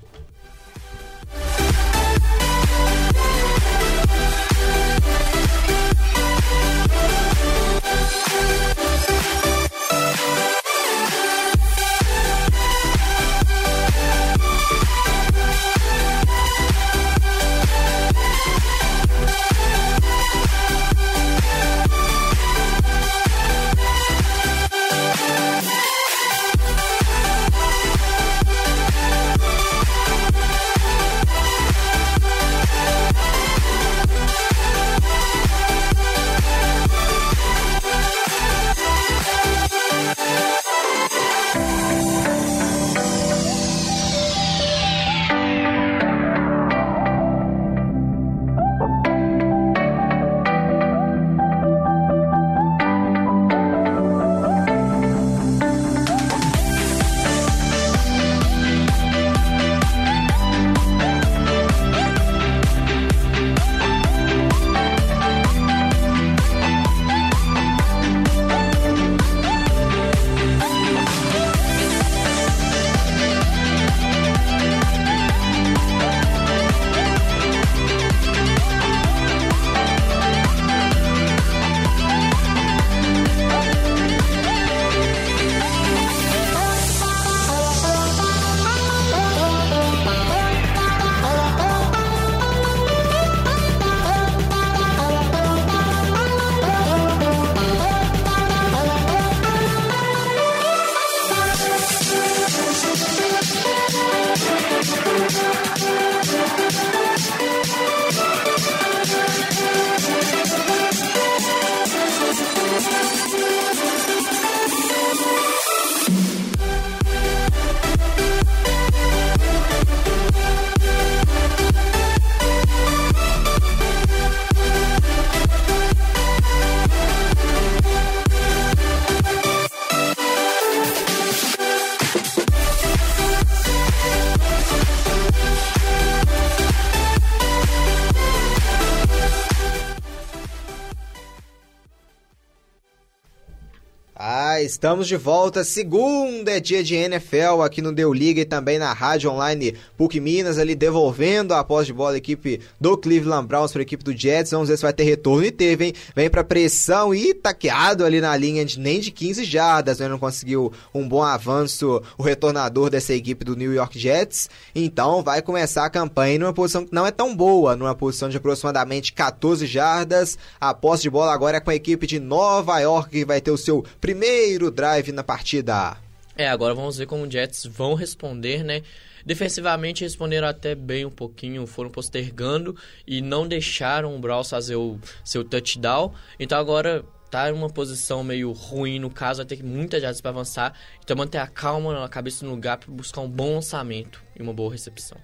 Estamos de volta, segunda dia de NFL aqui no Deu Liga e também na rádio online PUC Minas, ali devolvendo a posse de bola da equipe do Cleveland Browns para a equipe do Jets. Vamos ver se vai ter retorno e teve, hein? Vem para pressão e taqueado ali na linha de nem de 15 jardas, né? Não conseguiu um bom avanço o retornador dessa equipe do New York Jets. Então vai começar a campanha numa posição que não é tão boa, numa posição de aproximadamente 14 jardas. A posse de bola agora é com a equipe de Nova York que vai ter o seu primeiro drive na partida. É, agora vamos ver como os Jets vão responder, né? Defensivamente responderam até bem um pouquinho, foram postergando e não deixaram o Browns fazer o seu touchdown. Então agora tá em uma posição meio ruim no caso, vai ter muitas jardas para avançar. Então manter a calma, a cabeça no lugar para buscar um bom lançamento e uma boa recepção.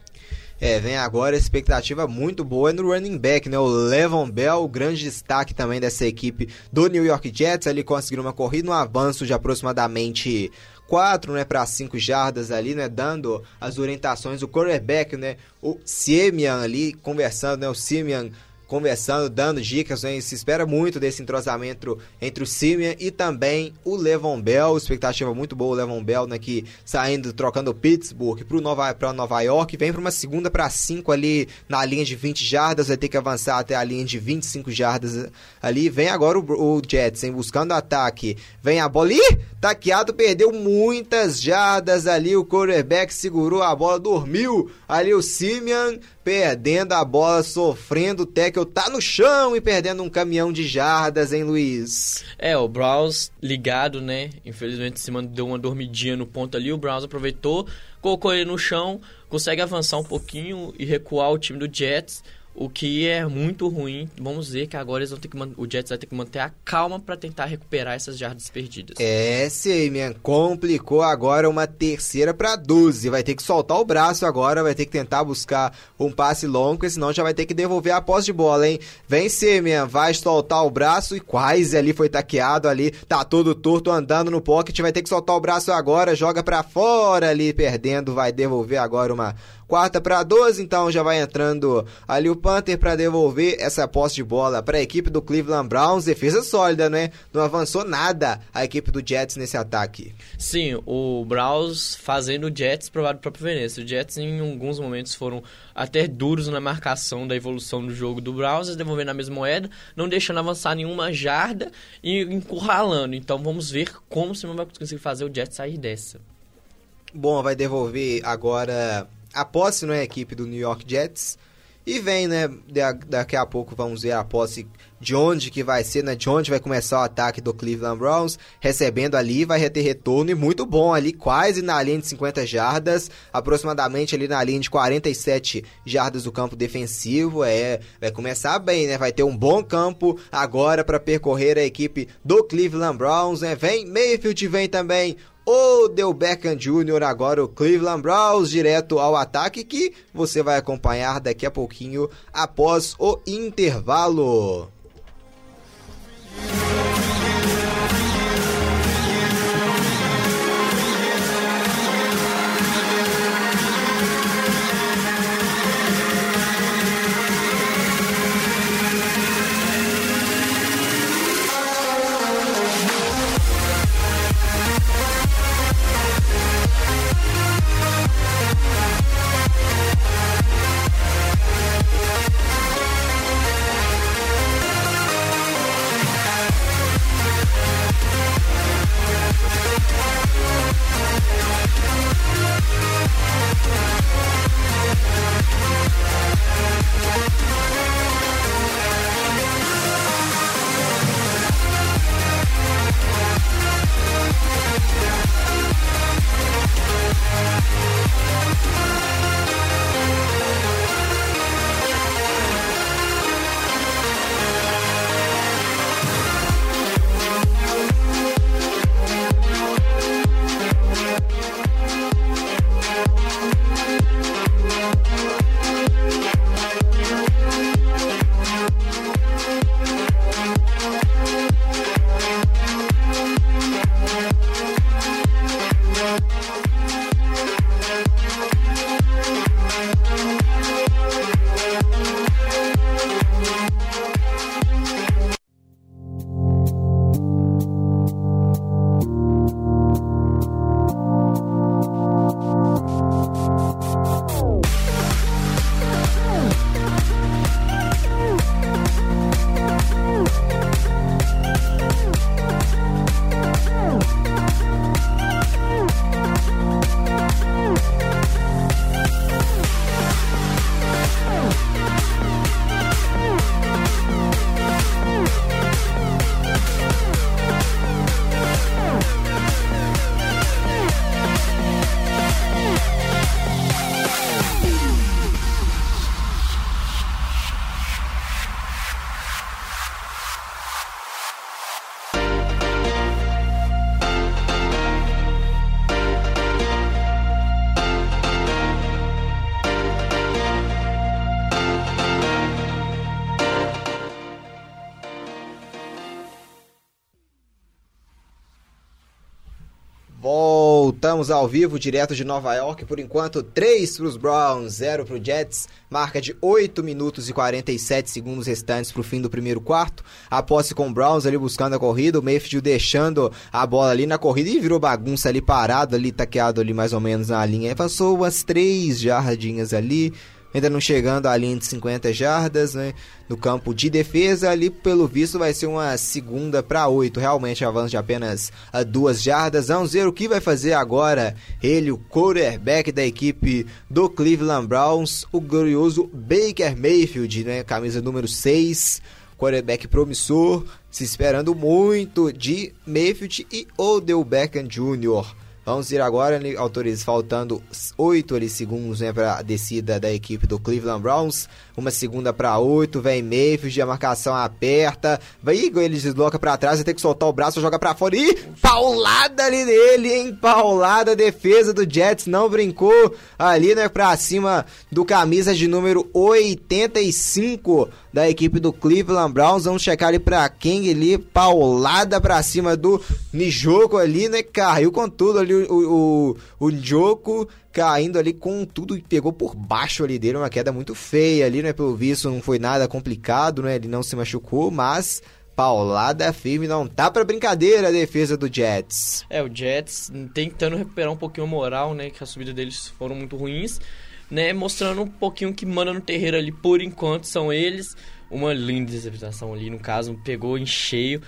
É, vem agora a expectativa muito boa no running back, né? O Levon Bell, o grande destaque também dessa equipe do New York Jets. Ele conseguiu uma corrida, um avanço de aproximadamente 4, né, para 5 jardas ali, né, dando as orientações. O quarterback, né, o Siemian ali conversando, né, o Siemian conversando, dando dicas. Né? Se espera muito desse entrosamento entre o Simeon e também o Levon Bell. Expectativa muito boa o Levon Bell, né? Que saindo, trocando Pittsburgh para Nova, pra Nova York. Vem para uma segunda para 5 ali na linha de 20 jardas. Vai ter que avançar até a linha de 25 jardas ali. Vem agora o, o Jets, hein, buscando ataque. Vem a bola. Ih! Taqueado perdeu muitas jardas ali. O quarterback segurou a bola, dormiu ali o Simeon perdendo a bola, sofrendo o tackle, tá no chão e perdendo um caminhão de jardas, hein, Luiz? É, o Browns ligado, né? Infelizmente, se deu uma dormidinha no ponto ali, o Browns aproveitou, colocou ele no chão, consegue avançar um pouquinho e recuar o time do Jets o que é muito ruim. Vamos ver que agora eles vão ter que o Jets vai ter que manter a calma para tentar recuperar essas jardas perdidas. É, Seyman, complicou agora uma terceira para 12. Vai ter que soltar o braço agora, vai ter que tentar buscar um passe longo, senão já vai ter que devolver a posse de bola, hein? Vem Seyman, vai soltar o braço e quase ali foi taqueado ali, tá todo torto andando no pocket, vai ter que soltar o braço agora, joga para fora ali perdendo, vai devolver agora uma Quarta para 12, então já vai entrando ali o Panther para devolver essa posse de bola para a equipe do Cleveland Browns. Defesa sólida, né? Não avançou nada a equipe do Jets nesse ataque. Sim, o Browns fazendo o Jets provar do próprio Veneza. Os Jets em alguns momentos foram até duros na marcação da evolução do jogo do Browns, devolvendo a mesma moeda, não deixando avançar nenhuma jarda e encurralando. Então vamos ver como o Simon vai conseguir fazer o Jets sair dessa. Bom, vai devolver agora a posse não é a equipe do New York Jets. E vem, né? Daqui a pouco vamos ver a posse de onde que vai ser, né? De onde vai começar o ataque do Cleveland Browns. Recebendo ali, vai ter retorno e muito bom ali, quase na linha de 50 jardas, aproximadamente ali na linha de 47 jardas do campo defensivo. É, vai começar bem, né? Vai ter um bom campo agora para percorrer a equipe do Cleveland Browns, né? Vem Mayfield, vem também Odell Beckham Jr., agora o Cleveland Browns, direto ao ataque, que você vai acompanhar daqui a pouquinho após o intervalo. Estamos ao vivo, direto de Nova York. Por enquanto, 3 para os Browns, 0 para o Jets. Marca de 8 minutos e 47 segundos restantes para o fim do primeiro quarto. A posse com o Browns ali buscando a corrida. O Mayfield deixando a bola ali na corrida e virou bagunça ali parado, ali taqueado ali mais ou menos na linha. Passou umas 3 jardinhas ali ainda não chegando à linha de 50 jardas, né? No campo de defesa, ali pelo visto vai ser uma segunda para oito, realmente avanço de apenas a duas jardas. Vamos ver o que vai fazer agora ele, o quarterback da equipe do Cleveland Browns, o glorioso Baker Mayfield, né? Camisa número 6, quarterback promissor, se esperando muito de Mayfield e Odell Beckham Jr. Vamos ir agora, né, autores, faltando 8 ali, segundos né, para a descida da equipe do Cleveland Browns. Uma segunda para 8, vem Mayfield, a marcação aperta. Vai ele desloca para trás, vai ter que soltar o braço, joga para fora. Ih, paulada ali nele, hein? Paulada, defesa do Jets, não brincou ali, né, para cima do camisa de número 85 da equipe do Cleveland Browns. Vamos checar ali para King ali, paulada para cima do Nijoko ali, né? Caiu com tudo ali o, o, o, caindo ali com tudo e pegou por baixo ali dele, uma queda muito feia ali, né? Pelo visto não foi nada complicado, né? Ele não se machucou, mas paulada firme, não tá para brincadeira a defesa do Jets. É, o Jets tentando recuperar um pouquinho a moral, né? Que a subida deles foram muito ruins, né? Mostrando um pouquinho que manda no terreiro ali por enquanto são eles. Uma linda interpretação ali, no caso, pegou em cheio.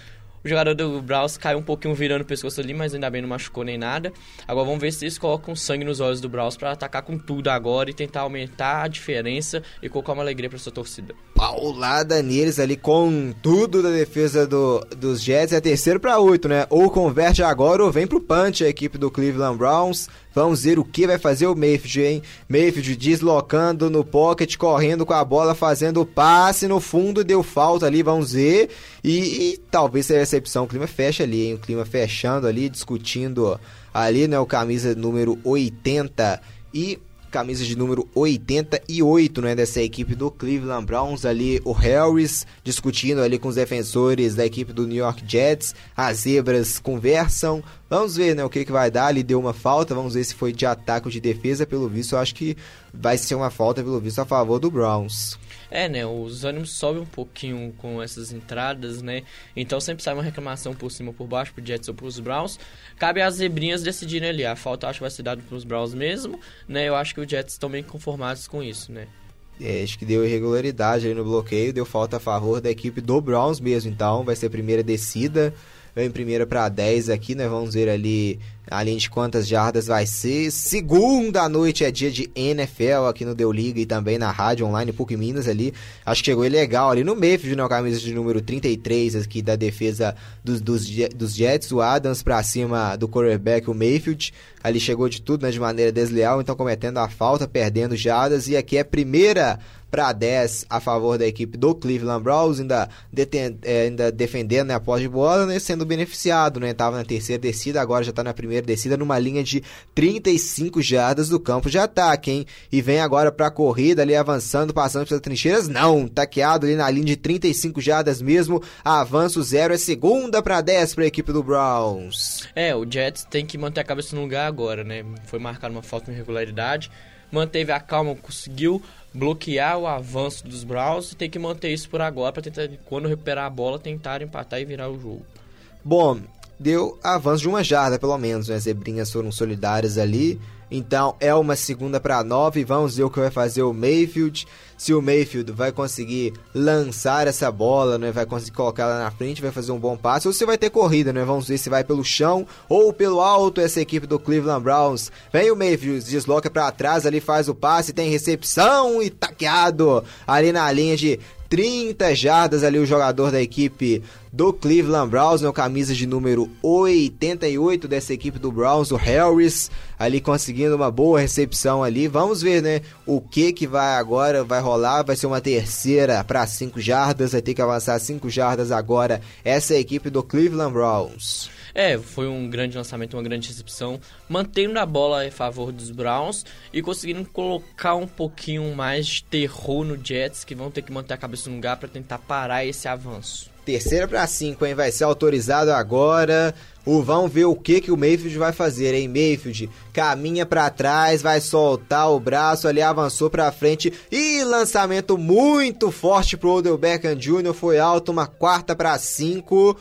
O jogador do Browns caiu um pouquinho virando o pescoço ali, mas ainda bem não machucou nem nada. Agora vamos ver se eles colocam sangue nos olhos do Browns para atacar com tudo agora e tentar aumentar a diferença e colocar uma alegria para sua torcida. Paulada neles ali com tudo da defesa do, dos Jets. É terceiro para oito, né? Ou converte agora ou vem pro punch a equipe do Cleveland Browns. Vamos ver o que vai fazer o Mayfield, hein? Mayfield deslocando no pocket, correndo com a bola, fazendo o passe no fundo, deu falta ali, vamos ver. E, e talvez seja recepção, o clima fecha ali, hein? O clima fechando ali, discutindo ali, né? O camisa número 80 e camisa de número 88, né, dessa equipe do Cleveland Browns ali, o Harris discutindo ali com os defensores da equipe do New York Jets, as zebras conversam, vamos ver, né, o que que vai dar, ele deu uma falta, vamos ver se foi de ataque ou de defesa, pelo visto eu acho que vai ser uma falta, pelo visto, a favor do Browns. É, né? Os ânimos sobem um pouquinho com essas entradas, né? Então sempre sai uma reclamação por cima ou por baixo, pro Jets ou pros Browns. Cabe às zebrinhas decidirem ali. A falta acho que vai ser dada pros Browns mesmo, né? Eu acho que os Jets estão bem conformados com isso, né? É, acho que deu irregularidade aí no bloqueio, deu falta a favor da equipe do Browns mesmo. Então vai ser a primeira descida vem primeira para 10 aqui, né? Vamos ver ali além de quantas jardas vai ser. Segunda noite é dia de NFL aqui no Deu Liga e também na rádio online PUC Minas ali. Acho que chegou legal ali no Mayfield, né? Camisa de número 33 aqui da defesa dos, dos, dos Jets. O Adams para cima do quarterback, o Mayfield. Ali chegou de tudo, né? De maneira desleal, então cometendo a falta, perdendo jardas. E aqui é primeira para 10 a favor da equipe do Cleveland Browns, ainda, deten, é, ainda defendendo né, a posse de bola, né, sendo beneficiado, né? Tava na terceira descida, agora já está na primeira descida numa linha de 35 jardas do campo de ataque, hein? E vem agora para a corrida ali avançando, passando pelas trincheiras, não, taqueado ali na linha de 35 jardas mesmo, avanço zero, é segunda para 10 para a equipe do Browns. É, o Jets tem que manter a cabeça no lugar agora, né? Foi marcada uma falta de irregularidade, manteve a calma, conseguiu bloquear o avanço dos Browns e tem que manter isso por agora para tentar, quando recuperar a bola, tentar empatar e virar o jogo. Bom, deu avanço de uma jarda, pelo menos, né? As zebrinhas foram solidárias ali. Então é uma segunda para nove. Vamos ver o que vai fazer o Mayfield. Se o Mayfield vai conseguir lançar essa bola, né? Vai conseguir colocar ela na frente, vai fazer um bom passe. Ou se vai ter corrida, né? Vamos ver se vai pelo chão ou pelo alto essa equipe do Cleveland Browns. Vem o Mayfield, desloca para trás, ali faz o passe, tem recepção e taqueado ali na linha de 30 jardas ali o jogador da equipe do Cleveland Browns, no camisa de número 88 dessa equipe do Browns, o Harris, ali conseguindo uma boa recepção ali. Vamos ver, né, o que que vai agora, vai rolar, vai ser uma terceira para 5 jardas, vai ter que avançar 5 jardas agora essa é equipe do Cleveland Browns. É, foi um grande lançamento, uma grande recepção, mantendo a bola a favor dos Browns e conseguindo colocar um pouquinho mais de terror no Jets, que vão ter que manter a cabeça no lugar para tentar parar esse avanço. Terceira para cinco, hein? Vai ser autorizado agora. O vamos ver o que que o Mayfield vai fazer, hein? Mayfield caminha para trás, vai soltar o braço ali, avançou para frente e lançamento muito forte pro Odell Beckham Jr. Foi alto, uma quarta para cinco.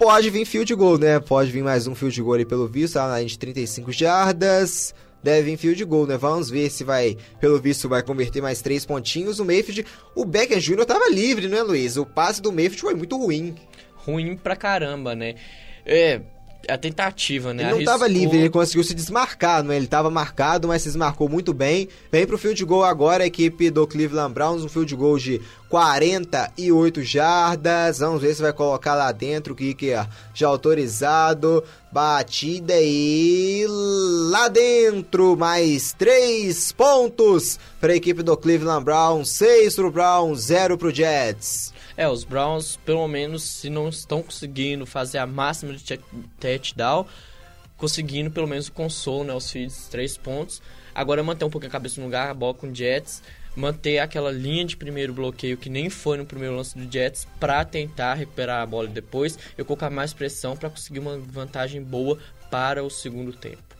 Pode vir field goal, né? Pode vir mais um field goal ali pelo visto, tá na de 35 jardas deve vir field goal, né? Vamos ver se vai, pelo visto, vai converter mais três pontinhos. O Mayfield, o Beckham Jr. tava livre, né, Luiz? O passe do Mayfield foi muito ruim. Ruim pra caramba, né? É, a tentativa, né? Ele não Arriscou... tava livre, ele conseguiu se desmarcar, né? Ele tava marcado, mas se desmarcou muito bem. Vem pro field goal agora a equipe do Cleveland Browns, um field goal de 48 jardas. Vamos ver se vai colocar lá dentro o kicker já autorizado. Batida e lá dentro, mais 3 pontos para a equipe do Cleveland Browns, 6 pro Browns, 0 pro Jets. É, os Browns, pelo menos, se não estão conseguindo fazer a máxima de touchdown, conseguindo pelo menos o console, né, os feeds, três pontos. Agora manter um pouquinho a cabeça no lugar, a bola com o Jets, manter aquela linha de primeiro bloqueio que nem foi no primeiro lance do Jets para tentar recuperar a bola depois e colocar mais pressão para conseguir uma vantagem boa para o segundo tempo.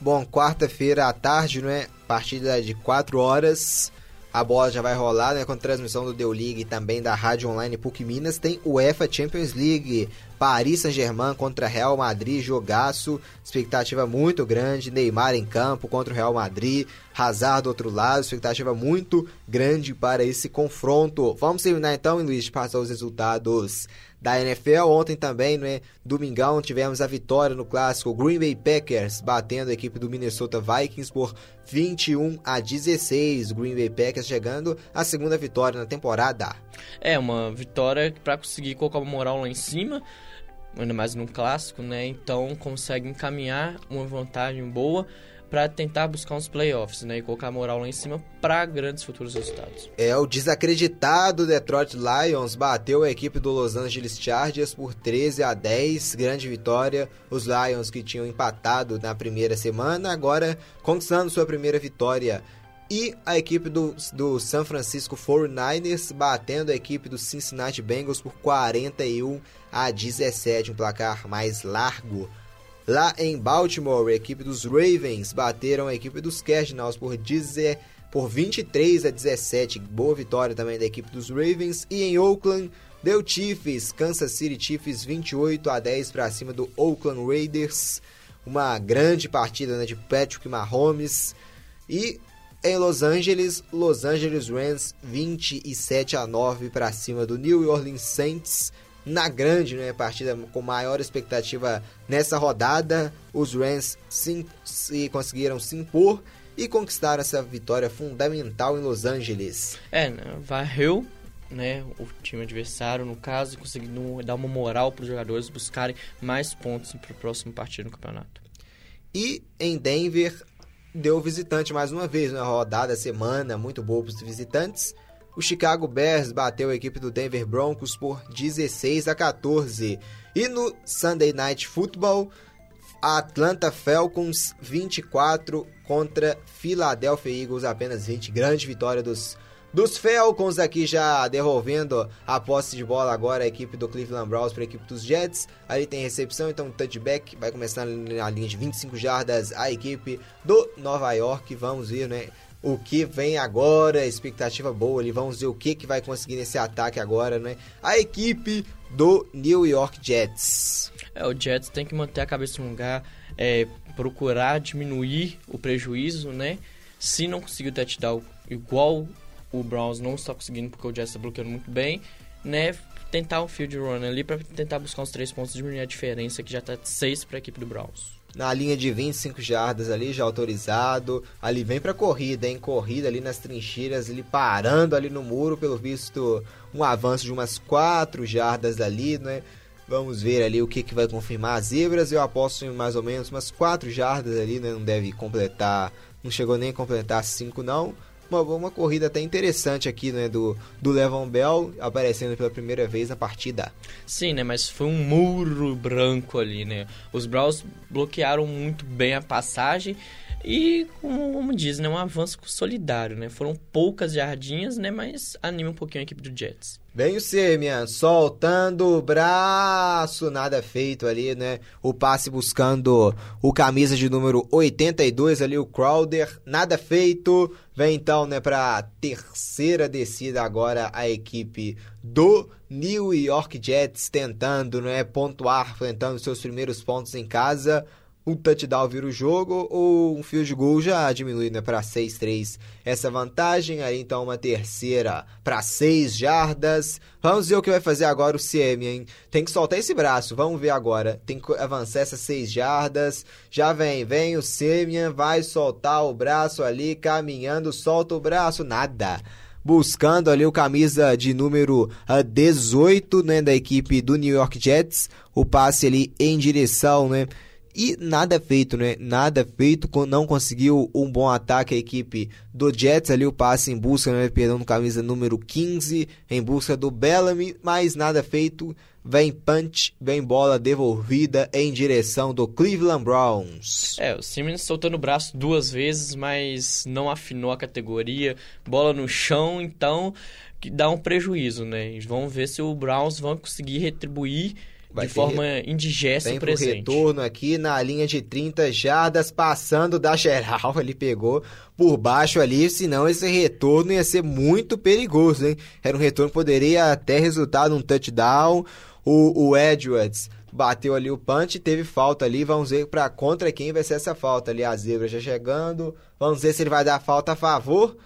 Bom, quarta-feira à tarde, não é? Partida de 4 horas. A bola já vai rolar, né? Com transmissão do Deu League e também da Rádio Online PUC Minas. Tem UEFA Champions League. Paris Saint-Germain contra Real Madrid, jogaço, expectativa muito grande, Neymar em campo contra o Real Madrid, Hazard do outro lado, expectativa muito grande para esse confronto. Vamos terminar então, Luiz, de passar os resultados da NFL. Ontem também, né, domingão, tivemos a vitória no clássico Green Bay Packers batendo a equipe do Minnesota Vikings por 21 a 16. Green Bay Packers chegando a segunda vitória na temporada. É, uma vitória para conseguir colocar uma moral lá em cima, ainda mais no clássico, né? Então consegue encaminhar uma vantagem boa para tentar buscar uns playoffs, né? E colocar a moral lá em cima para grandes futuros resultados. É, o desacreditado Detroit Lions bateu a equipe do Los Angeles Chargers por 13 a 10, grande vitória. Os Lions que tinham empatado na primeira semana, agora conquistando sua primeira vitória. E a equipe do, do San Francisco 49ers batendo a equipe do Cincinnati Bengals por 41 a 17, um placar mais largo. Lá em Baltimore, a equipe dos Ravens bateram a equipe dos Cardinals por, 10, por 23 a 17. Boa vitória também da equipe dos Ravens. E em Oakland, deu Chiefs, Kansas City Chiefs 28 a 10 para cima do Oakland Raiders. Uma grande partida né, de Patrick Mahomes. E em Los Angeles, Los Angeles Rams 27 a 9 para cima do New Orleans Saints na grande né, partida com maior expectativa nessa rodada. Os Rams sim, se conseguiram se impor e conquistar essa vitória fundamental em Los Angeles. É, né, varreu né, o time adversário, no caso, conseguindo dar uma moral para os jogadores buscarem mais pontos para o próximo partido no campeonato. E em Denver, deu visitante mais uma vez na rodada, semana muito boa para os visitantes. O Chicago Bears bateu a equipe do Denver Broncos por 16 a 14. E no Sunday Night Football, Atlanta Falcons 24 contra Philadelphia Eagles, apenas 20. Grande vitória dos, dos Falcons aqui já devolvendo a posse de bola agora a equipe do Cleveland Browns para a equipe dos Jets. Ali tem recepção, então touchback vai começar na linha de 25 jardas a equipe do Nova York. Vamos ver, né? O que vem agora, expectativa boa ali, vamos ver o que, que vai conseguir nesse ataque agora, né? A equipe do New York Jets. É, o Jets tem que manter a cabeça no lugar, é, procurar diminuir o prejuízo, né? Se não conseguir o touchdown igual o Browns não está conseguindo porque o Jets está bloqueando muito bem, né? Tentar um field run ali para tentar buscar uns três pontos, diminuir a diferença que já está seis para a equipe do Browns na linha de 25 jardas ali, já autorizado. Ali vem pra corrida, hein? Corrida ali nas trincheiras, ele parando ali no muro, pelo visto, um avanço de umas 4 jardas ali, né? Vamos ver ali o que, que vai confirmar as zebras. Eu aposto em mais ou menos umas 4 jardas ali, né? Não deve completar, não chegou nem a completar 5 não uma, uma corrida até interessante aqui, né, do, do Levon Bell aparecendo pela primeira vez na partida. Sim, né, mas foi um muro branco ali, né. Os Browns bloquearam muito bem a passagem, E, como diz, né, um avanço solidário, né? Foram poucas jardinhas, né, mas anima um pouquinho a equipe do Jets. Vem o Semian, soltando o braço, nada feito ali, né? O passe buscando o camisa de número 82 ali, o Crowder, nada feito. Vem então, né, para terceira descida agora a equipe do New York Jets tentando, né, pontuar, tentando seus primeiros pontos em casa um touchdown vira o jogo ou um field goal já diminui né, para 6-3 essa vantagem. Aí então uma terceira para 6 jardas. Vamos ver o que vai fazer agora o CM, hein? Tem que soltar esse braço, vamos ver agora. Tem que avançar essas 6 jardas. Já vem, vem o Semian, vai soltar o braço ali, caminhando, solta o braço, nada buscando ali o camisa de número 18, ah, né, da equipe do New York Jets, o passe ali em direção, né, e nada feito, né? Nada feito, não conseguiu um bom ataque a equipe do Jets ali, o passe em busca, né? Perdão, camisa número 15, em busca do Bellamy, mas nada feito. Vem punch, vem bola devolvida em direção do Cleveland Browns. É, o Simmons soltando o braço duas vezes, mas não afinou a categoria. Bola no chão, então que dá um prejuízo, né? Vamos ver se o Browns vão conseguir retribuir Vai de forma re... indigesta o presente. retorno aqui na linha de 30 jardas, passando da geral. Ele pegou por baixo ali, senão esse retorno ia ser muito perigoso, hein? Era um retorno que poderia até resultar num touchdown. O, o Edwards bateu ali o punch, teve falta ali. Vamos ver para contra quem vai ser essa falta ali. A zebra já chegando. Vamos ver se ele vai dar falta a favor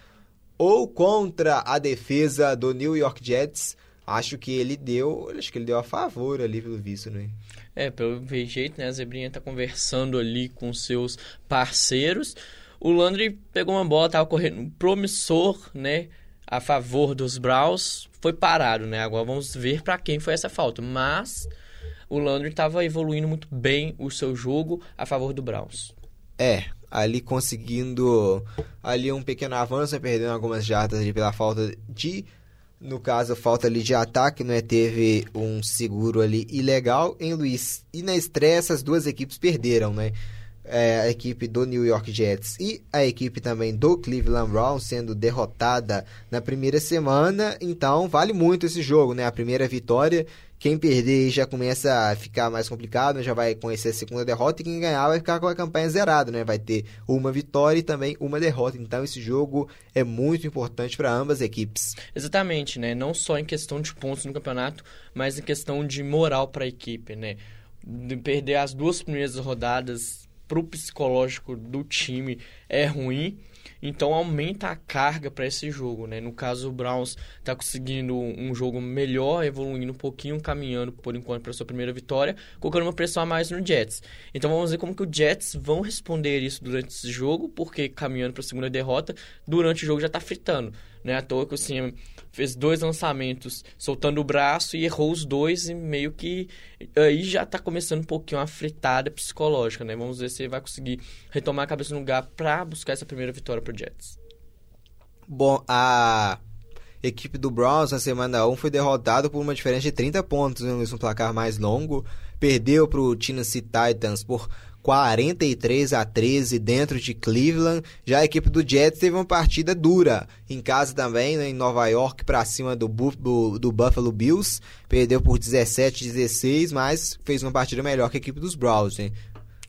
ou contra a defesa do New York Jets acho que ele deu, acho que ele deu a favor ali pelo visto, né? É, pelo jeito, né, a Zebrinha tá conversando ali com seus parceiros. O Landry pegou uma bola, tava correndo promissor, né, a favor dos Browns, foi parado, né? Agora vamos ver para quem foi essa falta, mas o Landry estava evoluindo muito bem o seu jogo a favor do Browns. É, ali conseguindo ali um pequeno avanço, perdendo algumas jardas ali pela falta de no caso, falta ali de ataque, né? Teve um seguro ali ilegal em Luiz. E na estreia, essas duas equipes perderam, né? É, a equipe do New York Jets e a equipe também do Cleveland Browns sendo derrotada na primeira semana. Então, vale muito esse jogo, né? A primeira vitória quem perder já começa a ficar mais complicado, né? já vai conhecer a segunda derrota e quem ganhar vai ficar com a campanha zerada, né? Vai ter uma vitória e também uma derrota. Então esse jogo é muito importante para ambas equipes. Exatamente, né? Não só em questão de pontos no campeonato, mas em questão de moral para a equipe, né? De perder as duas primeiras rodadas para o psicológico do time é ruim então aumenta a carga para esse jogo, né? No caso, o Browns está conseguindo um jogo melhor, evoluindo um pouquinho, caminhando por enquanto para sua primeira vitória, colocando uma pressão a mais no Jets. Então vamos ver como que o Jets vão responder isso durante esse jogo, porque caminhando para a segunda derrota, durante o jogo já está fritando. Não é à toa que o Sim fez dois lançamentos soltando o braço e errou os dois e meio que aí já está começando um pouquinho a fritada psicológica, né? Vamos ver se ele vai conseguir retomar a cabeça no lugar para buscar essa primeira vitória para o Jets. Bom, a equipe do Browns na semana 1 foi derrotada por uma diferença de 30 pontos, né? um placar mais longo. Perdeu para o Tennessee Titans por 43 a 13 dentro de Cleveland. Já a equipe do Jets teve uma partida dura em casa também, né, em Nova York, para cima do, do, do, Buffalo Bills. Perdeu por 17 a 16, mas fez uma partida melhor que a equipe dos Browns. Né?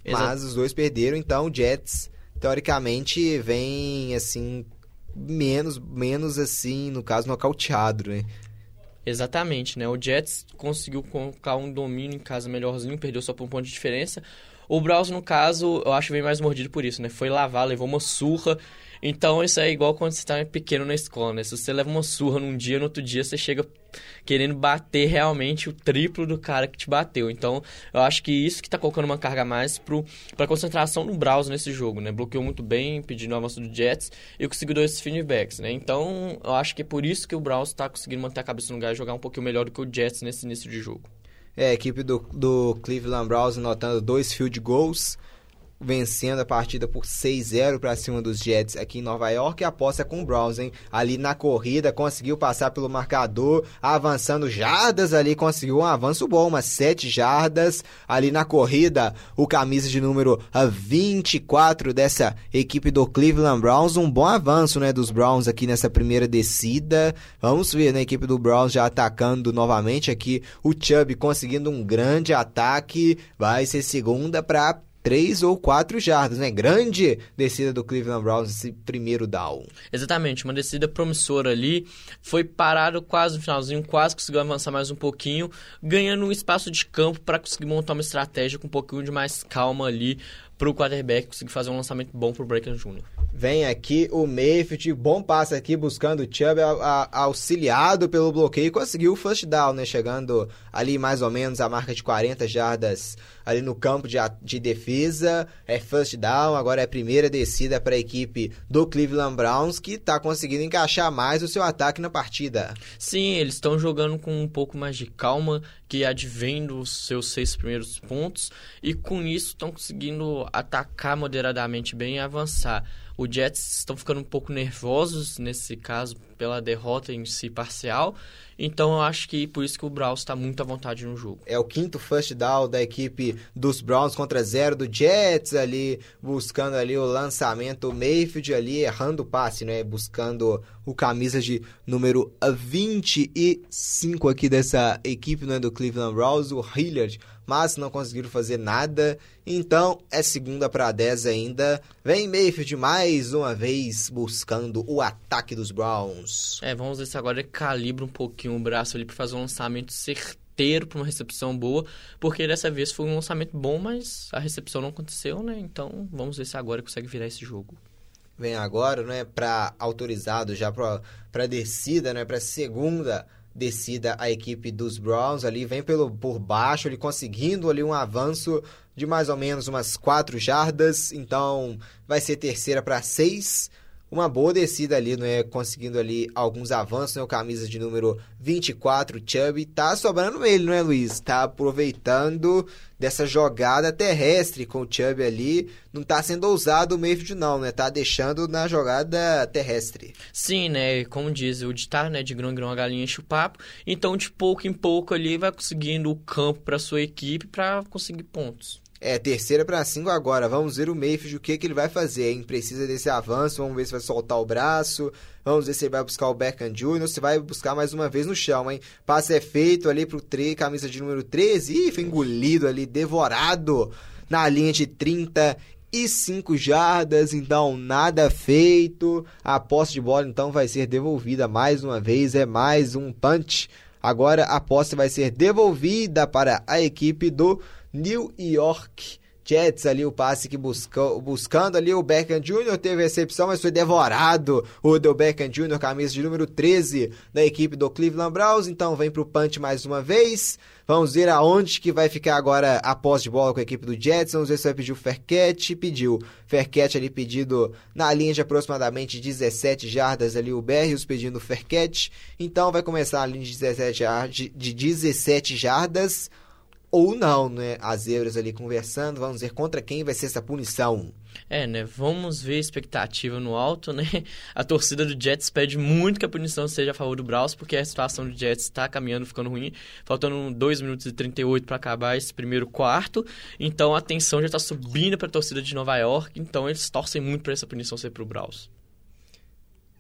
Mas os dois perderam, então o Jets, teoricamente, vem assim, menos, menos assim, no caso, nocauteado, né? Exatamente, né? O Jets conseguiu colocar um domínio em casa melhorzinho, perdeu só por um ponto de diferença. O Browns, no caso, eu acho bem mais mordido por isso, né? Foi lavar, levou uma surra. Então, isso é igual quando você está pequeno na escola, né? Se você leva uma surra num dia, no outro dia você chega querendo bater realmente o triplo do cara que te bateu. Então, eu acho que isso que está colocando uma carga a mais para a concentração no Browns nesse jogo, né? Bloqueou muito bem, pedindo o avanço do Jets e conseguiu dois feedbacks, né? Então, eu acho que é por isso que o Browns está conseguindo manter a cabeça no lugar e jogar um pouquinho melhor do que o Jets nesse início de jogo. É, a equipe do, do Cleveland Browns anotando dois field goals. Vencendo a partida por 6-0 para cima dos Jets aqui em Nova York e aposta com o Browns, hein? Ali na corrida, conseguiu passar pelo marcador, avançando jardas ali, conseguiu um avanço bom, umas 7 jardas ali na corrida. O camisa de número 24 dessa equipe do Cleveland Browns, um bom avanço, né, dos Browns aqui nessa primeira descida. Vamos ver, né, a equipe do Browns já atacando novamente aqui, o Chubb conseguindo um grande ataque, vai ser segunda para três ou quatro jardas, né? Grande descida do Cleveland Browns esse primeiro down. Exatamente, uma descida promissora ali. Foi parado quase no finalzinho, quase conseguiu avançar mais um pouquinho, ganhando um espaço de campo para conseguir montar uma estratégia com um pouquinho de mais calma ali para o quarterback conseguir fazer um lançamento bom para o Breaker Jr. Vem aqui o Mayfield, bom passe aqui buscando o Chubb, a, a, auxiliado pelo bloqueio, conseguiu o first down, né? Chegando ali mais ou menos a marca de 40 jardas ali no campo de, de defesa. É first down, agora é a primeira descida para a equipe do Cleveland Browns, que está conseguindo encaixar mais o seu ataque na partida. Sim, eles estão jogando com um pouco mais de calma, que advém dos seus seis primeiros pontos, e com isso estão conseguindo atacar moderadamente bem e avançar. O Jets estão ficando um pouco nervosos nesse caso pela derrota em si parcial. Então eu acho que por isso que o Browns está muito à vontade no jogo. É o quinto first down da equipe dos Browns contra zero do Jets ali, buscando ali o lançamento, o Mayfield ali errando o passe, né? Buscando o camisa de número 25 aqui dessa equipe né, do Cleveland Browns, o Hilliard mas não conseguiram fazer nada. Então é segunda para 10 ainda. Vem Mayfield mais uma vez buscando o ataque dos Browns. É, vamos ver se agora ele calibra um pouquinho o braço ali para fazer um lançamento certeiro para uma recepção boa, porque dessa vez foi um lançamento bom, mas a recepção não aconteceu, né? Então vamos ver se agora consegue virar esse jogo. Vem agora, né, para autorizado já para descida, né, para segunda descida a equipe dos Browns ali, vem pelo por baixo, ele conseguindo ali um avanço de mais ou menos umas 4 jardas, então vai ser terceira para 6 uma boa descida ali, não é? Conseguindo ali alguns avanços, né? O camisa de número 24, Chubb, tá sobrando ele, não é, Luiz? Tá aproveitando dessa jogada terrestre com o Chubb ali. Não tá sendo ousado o Mayfield, não, né? Tá deixando na jogada terrestre. Sim, né? Como diz o ditado, né? De grão em grão a galinha enche o papo. Então, de pouco em pouco ali, vai conseguindo o campo para sua equipe para conseguir pontos. É, terceira para cinco agora. Vamos ver o Mayfield, o que, que ele vai fazer, hein? Precisa desse avanço, vamos ver se vai soltar o braço. Vamos ver se ele vai buscar o Beckham Jr., se vai buscar mais uma vez no chão, hein? Passe é feito ali pro 3, camisa de número 13. Ih, foi engolido ali, devorado na linha de 30 e 5 jardas, então nada feito. A posse de bola então vai ser devolvida mais uma vez, é mais um punch. Agora a posse vai ser devolvida para a equipe do New York Jets ali o passe que buscou, buscando ali o Beckham Jr. teve recepção, mas foi devorado o do Beckham Jr., camisa de número 13 da equipe do Cleveland Browns. Então vem pro punch mais uma vez. Vamos ver aonde que vai ficar agora a posse de bola com a equipe do Jets. Vamos ver se vai pedir o Fercat. Pediu. Fercat ali pedido na linha de aproximadamente 17 jardas ali o Berrios pedindo o. Então vai começar a linha de 17, de 17 jardas ou não, né? As zebras ali conversando, vamos ver contra quem vai ser essa punição. É, né? Vamos ver a expectativa no alto, né? A torcida do Jets pede muito que a punição seja a favor do Braus, porque a situação do Jets está caminhando, ficando ruim. Faltando 2 minutos e 38 para acabar esse primeiro quarto. Então a tensão já está subindo para a torcida de Nova York. Então eles torcem muito para essa punição ser para o Braus.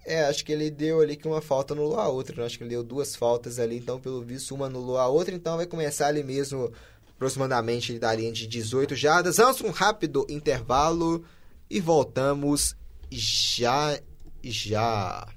É, acho que ele deu ali que uma falta anulou a outra. Né? Acho que ele deu duas faltas ali, então, pelo visto, uma anulou a outra. Então, vai começar ali mesmo, aproximadamente da linha de 18 jardas. Vamos um rápido intervalo e voltamos já, já.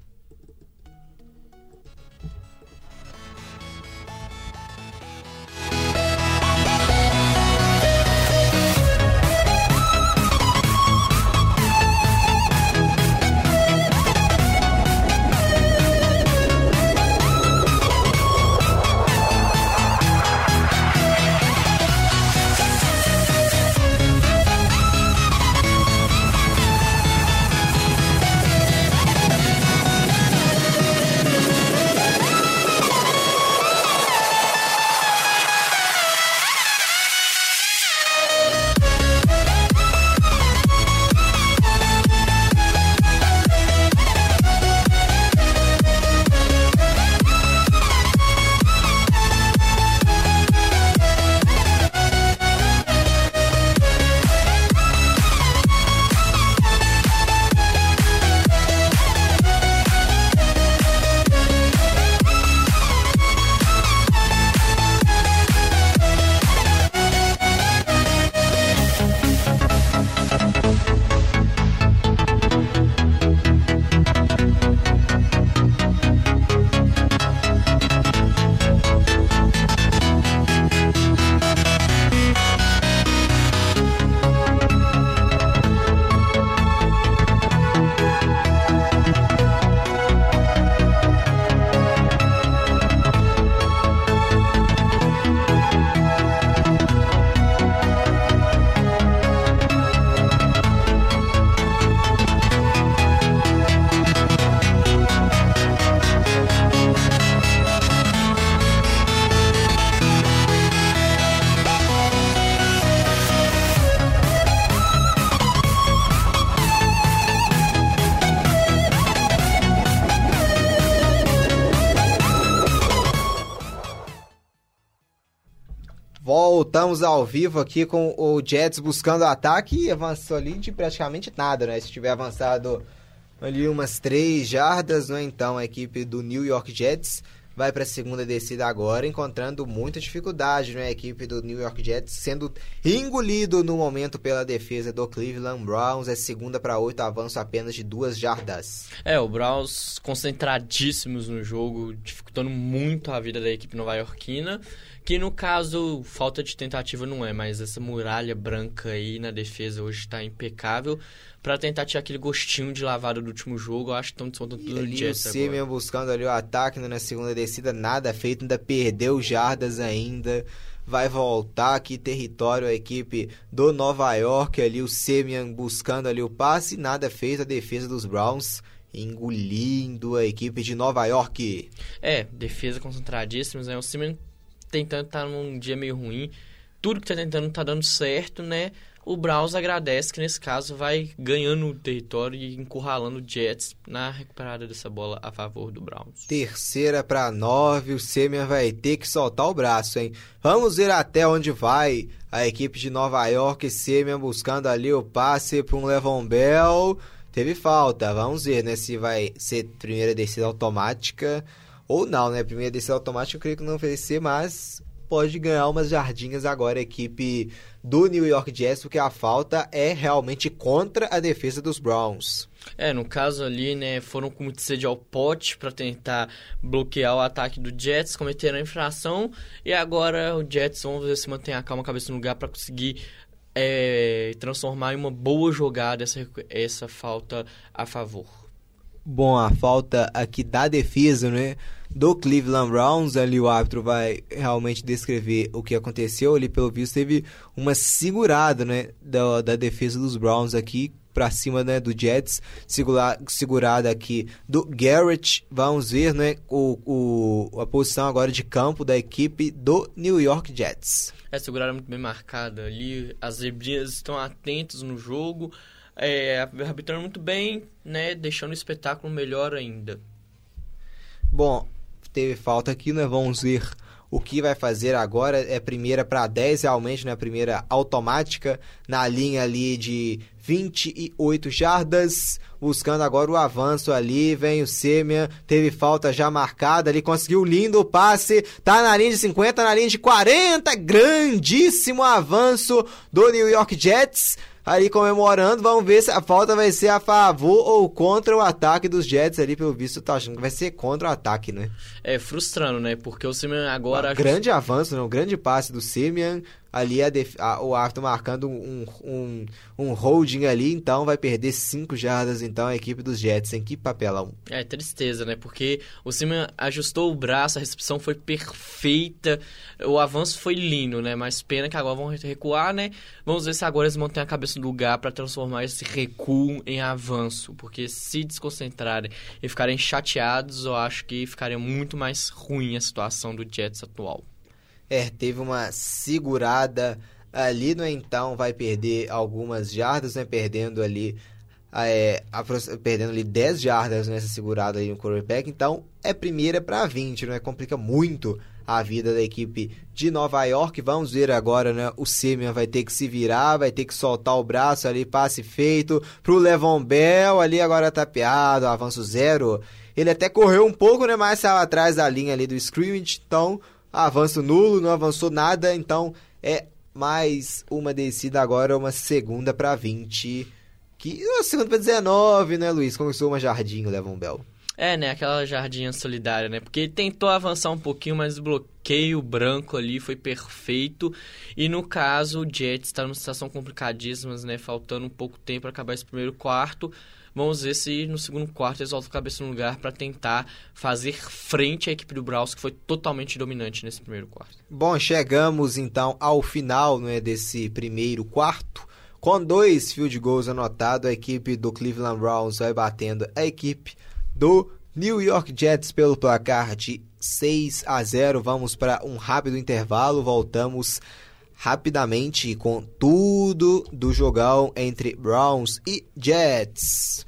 Ao vivo aqui com o Jets buscando ataque e avançou ali de praticamente nada, né? Se tiver avançado ali umas três jardas, né? Então a equipe do New York Jets vai para a segunda descida agora, encontrando muita dificuldade, né? A equipe do New York Jets sendo engolido no momento pela defesa do Cleveland Browns. É segunda para oito, avanço apenas de duas jardas. É, o Browns concentradíssimos no jogo, dificultando muito a vida da equipe nova-iorquina. Que no caso, falta de tentativa não é, mas essa muralha branca aí na defesa hoje está impecável para tentar tirar aquele gostinho de lavada do último jogo. Eu acho que estão descontando tudo Jets o Simeon buscando ali o ataque né, na segunda descida, nada feito, ainda perdeu jardas ainda. Vai voltar aqui território a equipe do Nova York ali, o Simeon buscando ali o passe, nada feito a defesa dos Browns engolindo a equipe de Nova York. É, defesa concentradíssima, né? O Simeon tentando estar tá num dia meio ruim. Tudo que tá tentando tá dando certo, né? O Browns agradece que nesse caso vai ganhando o território e encurralando o Jets na recuperada dessa bola a favor do Browns. Terceira para nove, o Semer vai ter que soltar o braço, hein? Vamos ver até onde vai a equipe de Nova York, Semer buscando ali o passe para um Levon Bell. Teve falta, vamos ver, né, se vai ser primeira descida automática ou não, né? Primeira descida automática eu creio que não ser, mas pode ganhar umas jardinhas agora a equipe do New York Jets, porque a falta é realmente contra a defesa dos Browns. É, no caso ali, né, foram com muito sede ao pote para tentar bloquear o ataque do Jets, cometeram a infração e agora o Jets, vamos ver se mantém a calma, a cabeça no lugar para conseguir é, transformar em uma boa jogada essa, essa falta a favor. Bom, a falta aqui da defesa, né? Do Cleveland Browns. Ali o árbitro vai realmente descrever o que aconteceu. Ali, pelo visto, teve uma segurada né, da, da defesa dos Browns aqui para cima né, do Jets, segura, segurada aqui do Garrett. Vamos ver né, o, o, a posição agora de campo da equipe do New York Jets. É, segurada muito bem marcada ali. As zebrinhas estão atentos no jogo, é, arbitrando muito bem, né, deixando o espetáculo melhor ainda. Bom, teve falta aqui, né? Vamos ver o que vai fazer agora. É primeira para 10, realmente, né? Primeira automática, na linha ali de 28 jardas. Buscando agora o avanço ali, vem o Semian, teve falta já marcada ali, conseguiu lindo passe, tá na linha de 50, na linha de 40, grandíssimo avanço do New York Jets ali comemorando. Vamos ver se a falta vai ser a favor ou contra o ataque dos Jets ali, pelo visto, tá achando que vai ser contra o ataque, né? É frustrando, né? Porque o Simeon agora. Um grande avanço, né? Um grande passe do Simeon ali a def... a, o árbitro marcando um, um, um holding ali, então vai perder 5 jardas, então, a equipe dos Jets. Em que papelão? É, tristeza, né? Porque o Simeon ajustou o braço, a recepção foi perfeita, o avanço foi lindo, né? Mas pena que agora vão recuar, né? Vamos ver se agora eles mantêm a cabeça no lugar para transformar esse recuo em avanço, porque se desconcentrarem e ficarem chateados, eu acho que ficaria muito mais ruim a situação do Jets atual. É, teve uma segurada ali, no então vai perder algumas jardas, né? Perdendo ali é, perdendo ali 10 jardas nessa segurada aí no quarterback, então é primeira para 20, não é? Complica muito a vida da equipe de Nova York. Vamos ver agora, né? O Simeon vai ter que se virar, vai ter que soltar o braço ali, passe feito pro Levon Bell, ali agora tapeado, avanço zero. Ele até correu um pouco, né? Mas saiu atrás da linha ali do scrimmage, então avanço nulo, não avançou nada, então é mais uma descida agora, uma segunda para 20. Que uma segunda para 19, né, Luiz? Começou uma jardim, o Levon Bell. É, né? Aquela jardinha solidária, né? Porque ele tentou avançar um pouquinho, mas o bloqueio branco ali foi perfeito. E no caso, o Jets está numa situação complicadíssima, né? Faltando um pouco tempo para acabar esse primeiro quarto. Vamos ver se no segundo quarto eles voltam a cabeça no lugar para tentar fazer frente à equipe do Braus, que foi totalmente dominante nesse primeiro quarto. Bom, chegamos então ao final né, desse primeiro quarto. Com dois field goals anotados, a equipe do Cleveland Browns vai batendo a equipe do New York Jets pelo placar de 6 a 0. Vamos para um rápido intervalo, voltamos rapidamente com tudo do jogão entre Browns e Jets.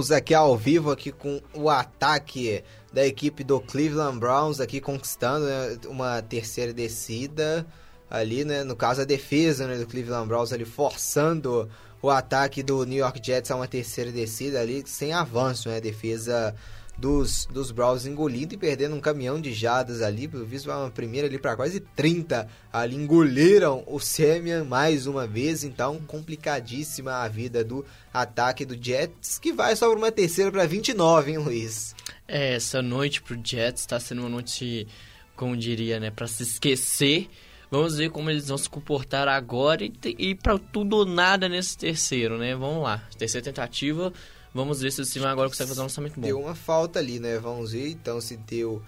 Voltamos aqui ao vivo aqui com o ataque da equipe do Cleveland Browns aqui conquistando né, uma terceira descida ali, né? No caso a defesa né, do Cleveland Browns ali forçando o ataque do New York Jets a uma terceira descida ali sem avanço, né? A defesa dos, dos Browns engolindo e perdendo um caminhão de jadas ali, pelo visto uma primeira ali para quase 30, ali engoliram o Semian mais uma vez, então complicadíssima a vida do ataque do Jets, que vai só para uma terceira para 29, hein, Luiz? É, essa noite pro Jets está sendo uma noite, como diria, né, para se esquecer. Vamos ver como eles vão se comportar agora e, e para tudo ou nada nesse terceiro, né? Vamos lá. Terceira tentativa, Vamos ver se o Steven agora consegue fazer um lançamento bom. Deu uma falta ali, né? Vamos ver. Então, se deu,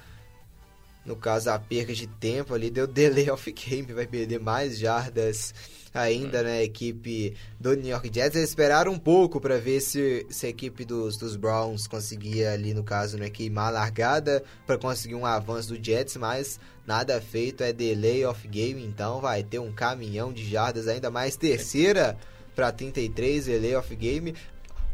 no caso, a perca de tempo ali, deu delay of game. Vai perder mais jardas ainda, né? A equipe do New York Jets. Eles esperaram um pouco para ver se, se a equipe dos, dos Browns conseguia ali, no caso, né? Queimar a largada para conseguir um avanço do Jets, mas nada feito. É delay of game, então vai ter um caminhão de jardas, ainda mais terceira para 33, delay of game.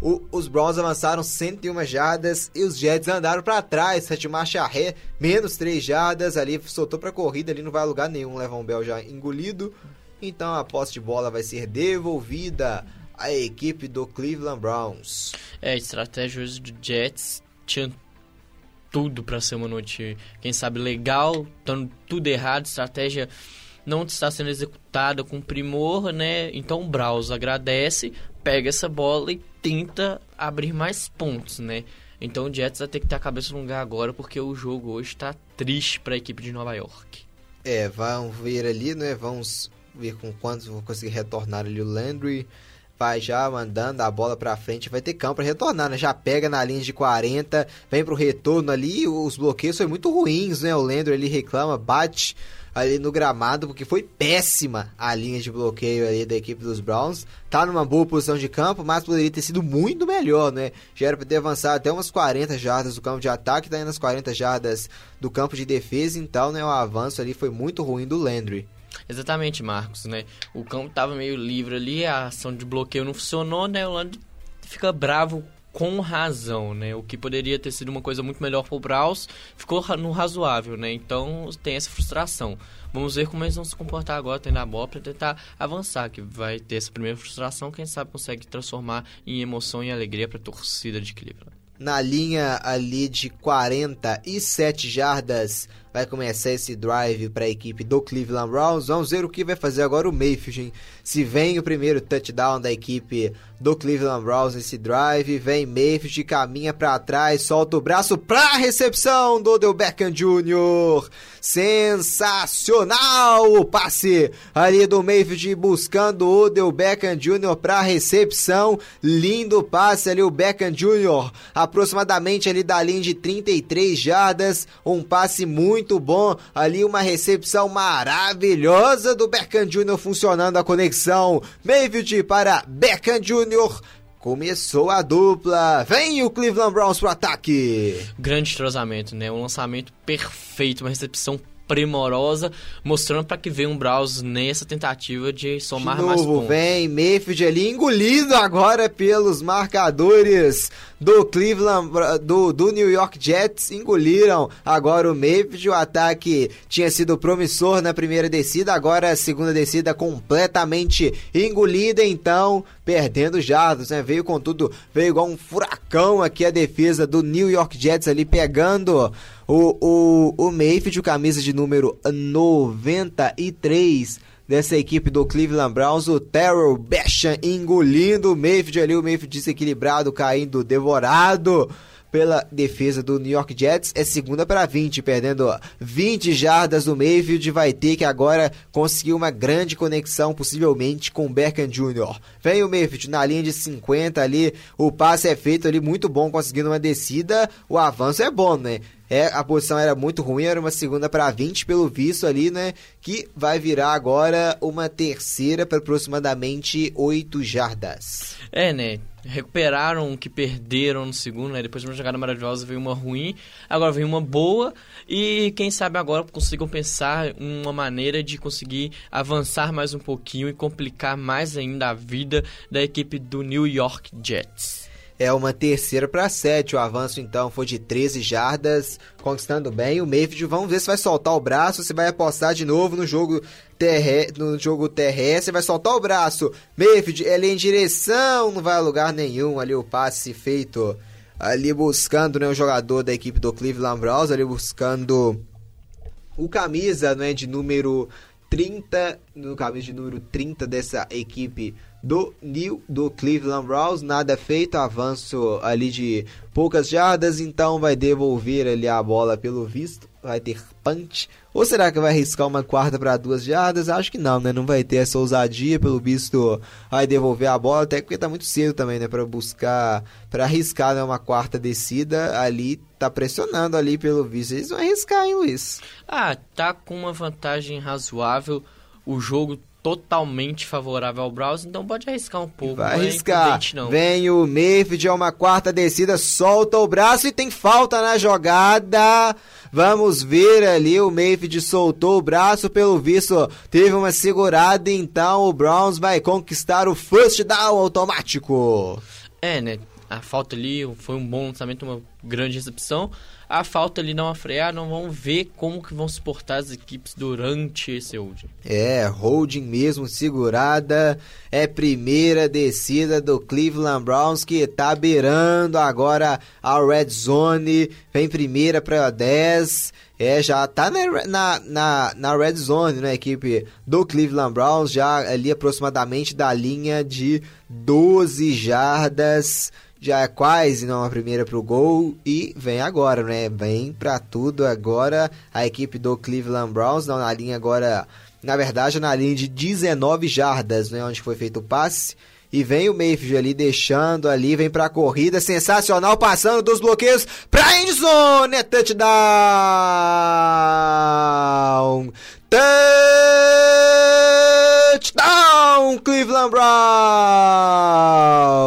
O, os Browns avançaram 101 jardas e os Jets andaram para trás, sete marcha ré, menos 3 jardas ali, soltou para corrida, ali não vai a lugar nenhum, Levão Bell já engolido. Então a posse de bola vai ser devolvida à equipe do Cleveland Browns. É, estratégia do Jets tinha tudo para ser uma noite, quem sabe, legal, dando tudo errado, estratégia não está sendo executada com primor, né? Então o Browns agradece, pega essa bola e tenta abrir mais pontos, né? Então o Jets vai ter que ter a cabeça no lugar agora, porque o jogo hoje está triste para a equipe de Nova York. É, vamos ver ali, né? Vamos ver com quantos vão conseguir retornar ali o Landry. Vai já mandando a bola para frente, vai ter campo para retornar, né? Já pega na linha de 40, vem pro retorno ali, os bloqueios são muito ruins, né? O Landry ele reclama, bate ali no gramado, porque foi péssima a linha de bloqueio ali da equipe dos Browns. Tá numa boa posição de campo, mas poderia ter sido muito melhor, né? Já era pra ter avançado até umas 40 jardas do campo de ataque, tá indo nas 40 jardas do campo de defesa, então, né, o avanço ali foi muito ruim do Landry. Exatamente, Marcos, né? O campo tava meio livre ali, a ação de bloqueio não funcionou, né? O Landry fica bravo com razão, né? O que poderia ter sido uma coisa muito melhor para o Braus ficou no razoável, né? Então tem essa frustração. Vamos ver como eles vão se comportar agora, tendo a bola para tentar avançar, que vai ter essa primeira frustração, quem sabe consegue transformar em emoção e alegria para a torcida de Cleveland. Na linha ali de 47 jardas, vai começar esse drive para a equipe do Cleveland Browns. Vamos ver o que vai fazer agora o Mayfield. Se vem o primeiro touchdown da equipe do Cleveland Browns nesse drive, vem Mayfield, caminha para trás, solta o braço para recepção do Odell Beckham Jr. Sensacional o passe ali do Mayfield buscando o Odell Beckham Jr. para recepção. Lindo passe ali o Beckham Jr. aproximadamente ali da linha de 33 jardas, um passe muito muito bom. Ali uma recepção maravilhosa do Beckham Jr. funcionando a conexão. Mayfield para Beckham Jr. Começou a dupla. Vem o Cleveland Browns pro ataque. Grande entrosamento, né? Um lançamento perfeito, uma recepção primorosa, mostrando para que venha um Browns nessa tentativa de somar de novo, mais pontos. Vem Mayfield ali engolido agora pelos marcadores do Cleveland, do, do New York Jets, engoliram agora o Mayfield. O ataque tinha sido promissor na primeira descida, agora a segunda descida completamente engolida, então perdendo jardas, né? Veio com tudo, veio igual um furacão aqui a defesa do New York Jets ali pegando o, o, o Mayfield, camisa de número 93 dessa equipe do Cleveland Browns, o Terrell Basham engolindo o Mayfield ali, o Mayfield desequilibrado, caindo, devorado pela defesa do New York Jets. É segunda para 20, perdendo 20 jardas do Mayfield. Vai ter que agora conseguir uma grande conexão, possivelmente com o Beckham Jr. Vem o Mayfield na linha de 50 ali. O passe é feito ali muito bom, conseguindo uma descida. O avanço é bom, né? É, a posição era muito ruim, era uma segunda para 20 pelo visto ali, né? Que vai virar agora uma terceira para aproximadamente 8 jardas. É, né? Recuperaram o que perderam no segundo, né? Depois de uma jogada maravilhosa veio uma ruim, agora veio uma boa e quem sabe agora consigam pensar uma maneira de conseguir avançar mais um pouquinho e complicar mais ainda a vida da equipe do New York Jets. é uma terceira para sete. O avanço então foi de 13 jardas, conquistando bem. O Mayfield, vamos ver se vai soltar o braço, se vai apostar de novo no jogo terre... no jogo terrestre, vai soltar o braço. Mayfield, ele em direção, não vai a lugar nenhum. Ali o passe feito ali buscando né, o jogador da equipe do Cleveland Browns, ali buscando o camisa né, de número 30, no camisa de número 30 dessa equipe do New do Cleveland Browns, nada feito, avanço ali de poucas jardas, então vai devolver ali a bola pelo visto, vai ter punch, ou será que vai arriscar uma quarta para duas jardas? Acho que não, né? Não vai ter essa ousadia, pelo visto, vai devolver a bola, até porque tá muito cedo também, né, para buscar, para arriscar né, uma quarta descida ali, tá pressionando ali pelo visto. Eles vão arriscar, hein, Luiz? Ah, tá com uma vantagem razoável. O jogo totalmente favorável ao Browns, então pode arriscar um pouco. Vai é arriscar. Não. Vem o Mayfield, é uma quarta descida, solta o braço e tem falta na jogada. Vamos ver ali, o Mayfield soltou o braço, pelo visto teve uma segurada, então o Browns vai conquistar o first down automático. É, né? A falta ali foi um bom lançamento, uma grande recepção. A falta ali uma freada, não vão ver como que vão se portar as equipes durante esse holding. É, holding mesmo, segurada, é primeira descida do Cleveland Browns que tá beirando agora a red zone, vem primeira para 10, é, já tá na, na, na, na red zone, né, equipe do Cleveland Browns, já ali aproximadamente da linha de 12 jardas, já é quase não a primeira pro gol e vem agora, né? Vem para tudo agora a equipe do Cleveland Browns, na linha agora, na verdade, na linha de 19 jardas, né, onde foi feito o passe. E vem o Mayfield ali deixando ali, vem pra corrida, sensacional, passando dos bloqueios pra endzone, é touchdown! Touchdown, Cleveland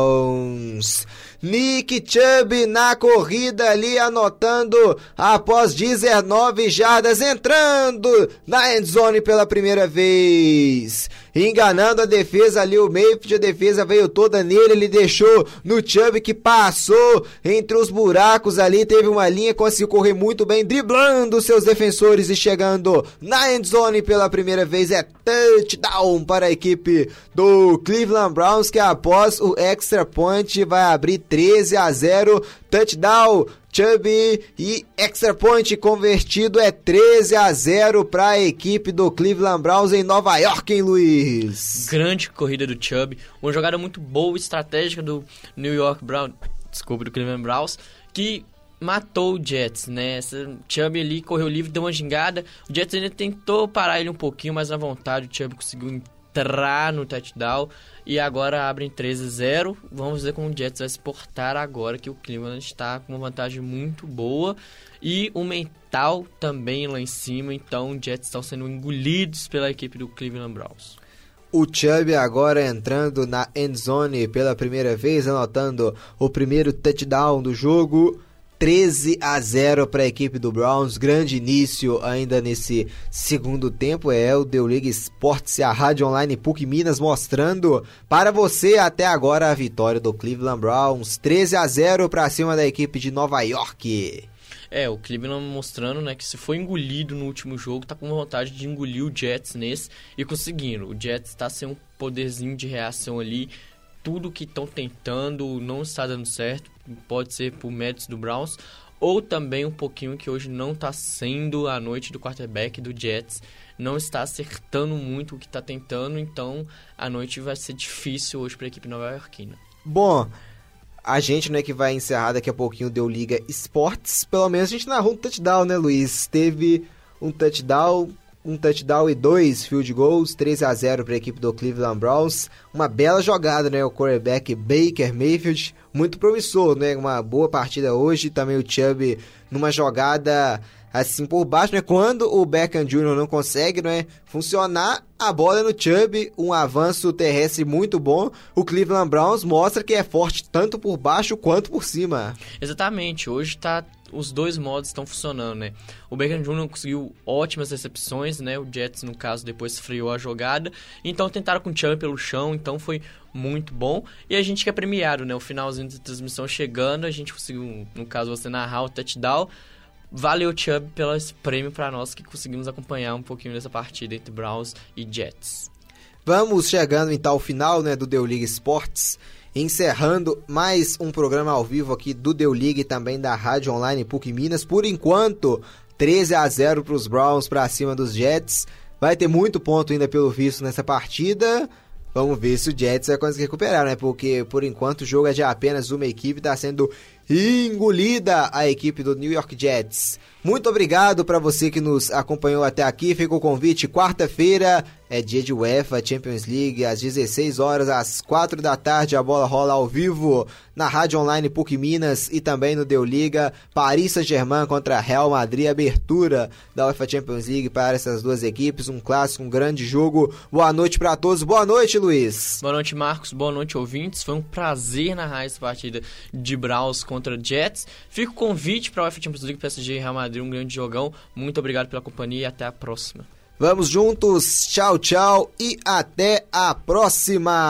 Browns! Nick Chubb na corrida ali anotando após 19 jardas entrando na endzone pela primeira vez enganando a defesa ali, o Mayfield, a defesa veio toda nele, ele deixou no Chubb que passou entre os buracos ali, teve uma linha, conseguiu correr muito bem, driblando seus defensores e chegando na endzone pela primeira vez, é touchdown para a equipe do Cleveland Browns, que após o extra point vai abrir 13 a 0, touchdown Chubby e extra point convertido é 13 a 0 para a equipe do Cleveland Browns em Nova York, hein, Luiz? Grande corrida do Chubb, uma jogada muito boa estratégica do New York Browns, desculpa, do Cleveland Browns, que matou o Jets, né? Essa Chubb ali correu livre, deu uma gingada. O Jets ainda tentou parar ele um pouquinho, mas na vontade o Chubb conseguiu entrar no touchdown e agora abrem 13 a 0. Vamos ver como o Jets vai se portar agora que o Cleveland está com uma vantagem muito boa e o mental também lá em cima, então os Jets estão sendo engolidos pela equipe do Cleveland Browns. O Chubb agora entrando na end zone pela primeira vez, anotando o primeiro touchdown do jogo. 13 a 0 para a equipe do Browns. Grande início ainda nesse segundo tempo. É o Deu Liga Esportes e a Rádio Online PUC Minas mostrando para você até agora a vitória do Cleveland Browns. 13 a 0 para cima da equipe de Nova York. É, o Cleveland mostrando, né, que se foi engolido no último jogo, tá com vontade de engolir o Jets nesse e conseguindo. O Jets tá sem um poderzinho de reação ali. Tudo que estão tentando não está dando certo pode ser por méritos do Browns, ou também um pouquinho que hoje não está sendo a noite do quarterback do Jets, não está acertando muito o que está tentando, então a noite vai ser difícil hoje para a equipe nova-iorquina. Bom, a gente, né, que vai encerrar daqui a pouquinho Deu Liga Esportes, pelo menos a gente narrou um touchdown, né, Luiz? Teve um touchdown um touchdown e dois field goals, 3 a 0 para a equipe do Cleveland Browns. Uma bela jogada, né? O quarterback Baker Mayfield, muito promissor, né? Uma boa partida hoje. Também o Chubb numa jogada assim por baixo, né? Quando o Beckham Jr. não consegue, né, funcionar, a bola no Chubb, um avanço terrestre muito bom. O Cleveland Browns mostra que é forte tanto por baixo quanto por cima. Exatamente. Hoje tá os dois modos estão funcionando, né? O Beckham Jr. conseguiu ótimas recepções, né? O Jets, no caso, depois freou a jogada. Então tentaram com o Chubb pelo chão, então foi muito bom. E a gente que é premiado, né? O finalzinho da transmissão chegando, a gente conseguiu, no caso, você narrar o touchdown. Valeu, Chubb, pelo prêmio para nós que conseguimos acompanhar um pouquinho dessa partida entre Browns e Jets. Vamos chegando então ao final né, do Deu Liga Esportes, encerrando mais um programa ao vivo aqui do Deu Liga e também da Rádio Online PUC Minas. Por enquanto, 13 a 0 para os Browns para cima dos Jets. Vai ter muito ponto ainda pelo visto nessa partida. Vamos ver se o Jets vai conseguir recuperar, né? Porque por enquanto o jogo é de apenas uma equipe, está sendo engolida a equipe do New York Jets. Muito obrigado para você que nos acompanhou até aqui. Fica o convite. Quarta-feira é dia de UEFA Champions League, às 16 horas, às 4 da tarde. A bola rola ao vivo na Rádio Online PUC Minas e também no Deu Liga. Paris Saint-Germain contra Real Madrid. Abertura da UEFA Champions League para essas duas equipes. Um clássico, um grande jogo. Boa noite para todos. Boa noite, Luiz. Boa noite, Marcos. Boa noite, ouvintes. Foi um prazer narrar essa partida de Braus contra Jets. Fica o convite para a UEFA Champions League, PSG e Real Madrid um grande jogão. Muito obrigado pela companhia e até a próxima. Vamos juntos, tchau, tchau e até a próxima!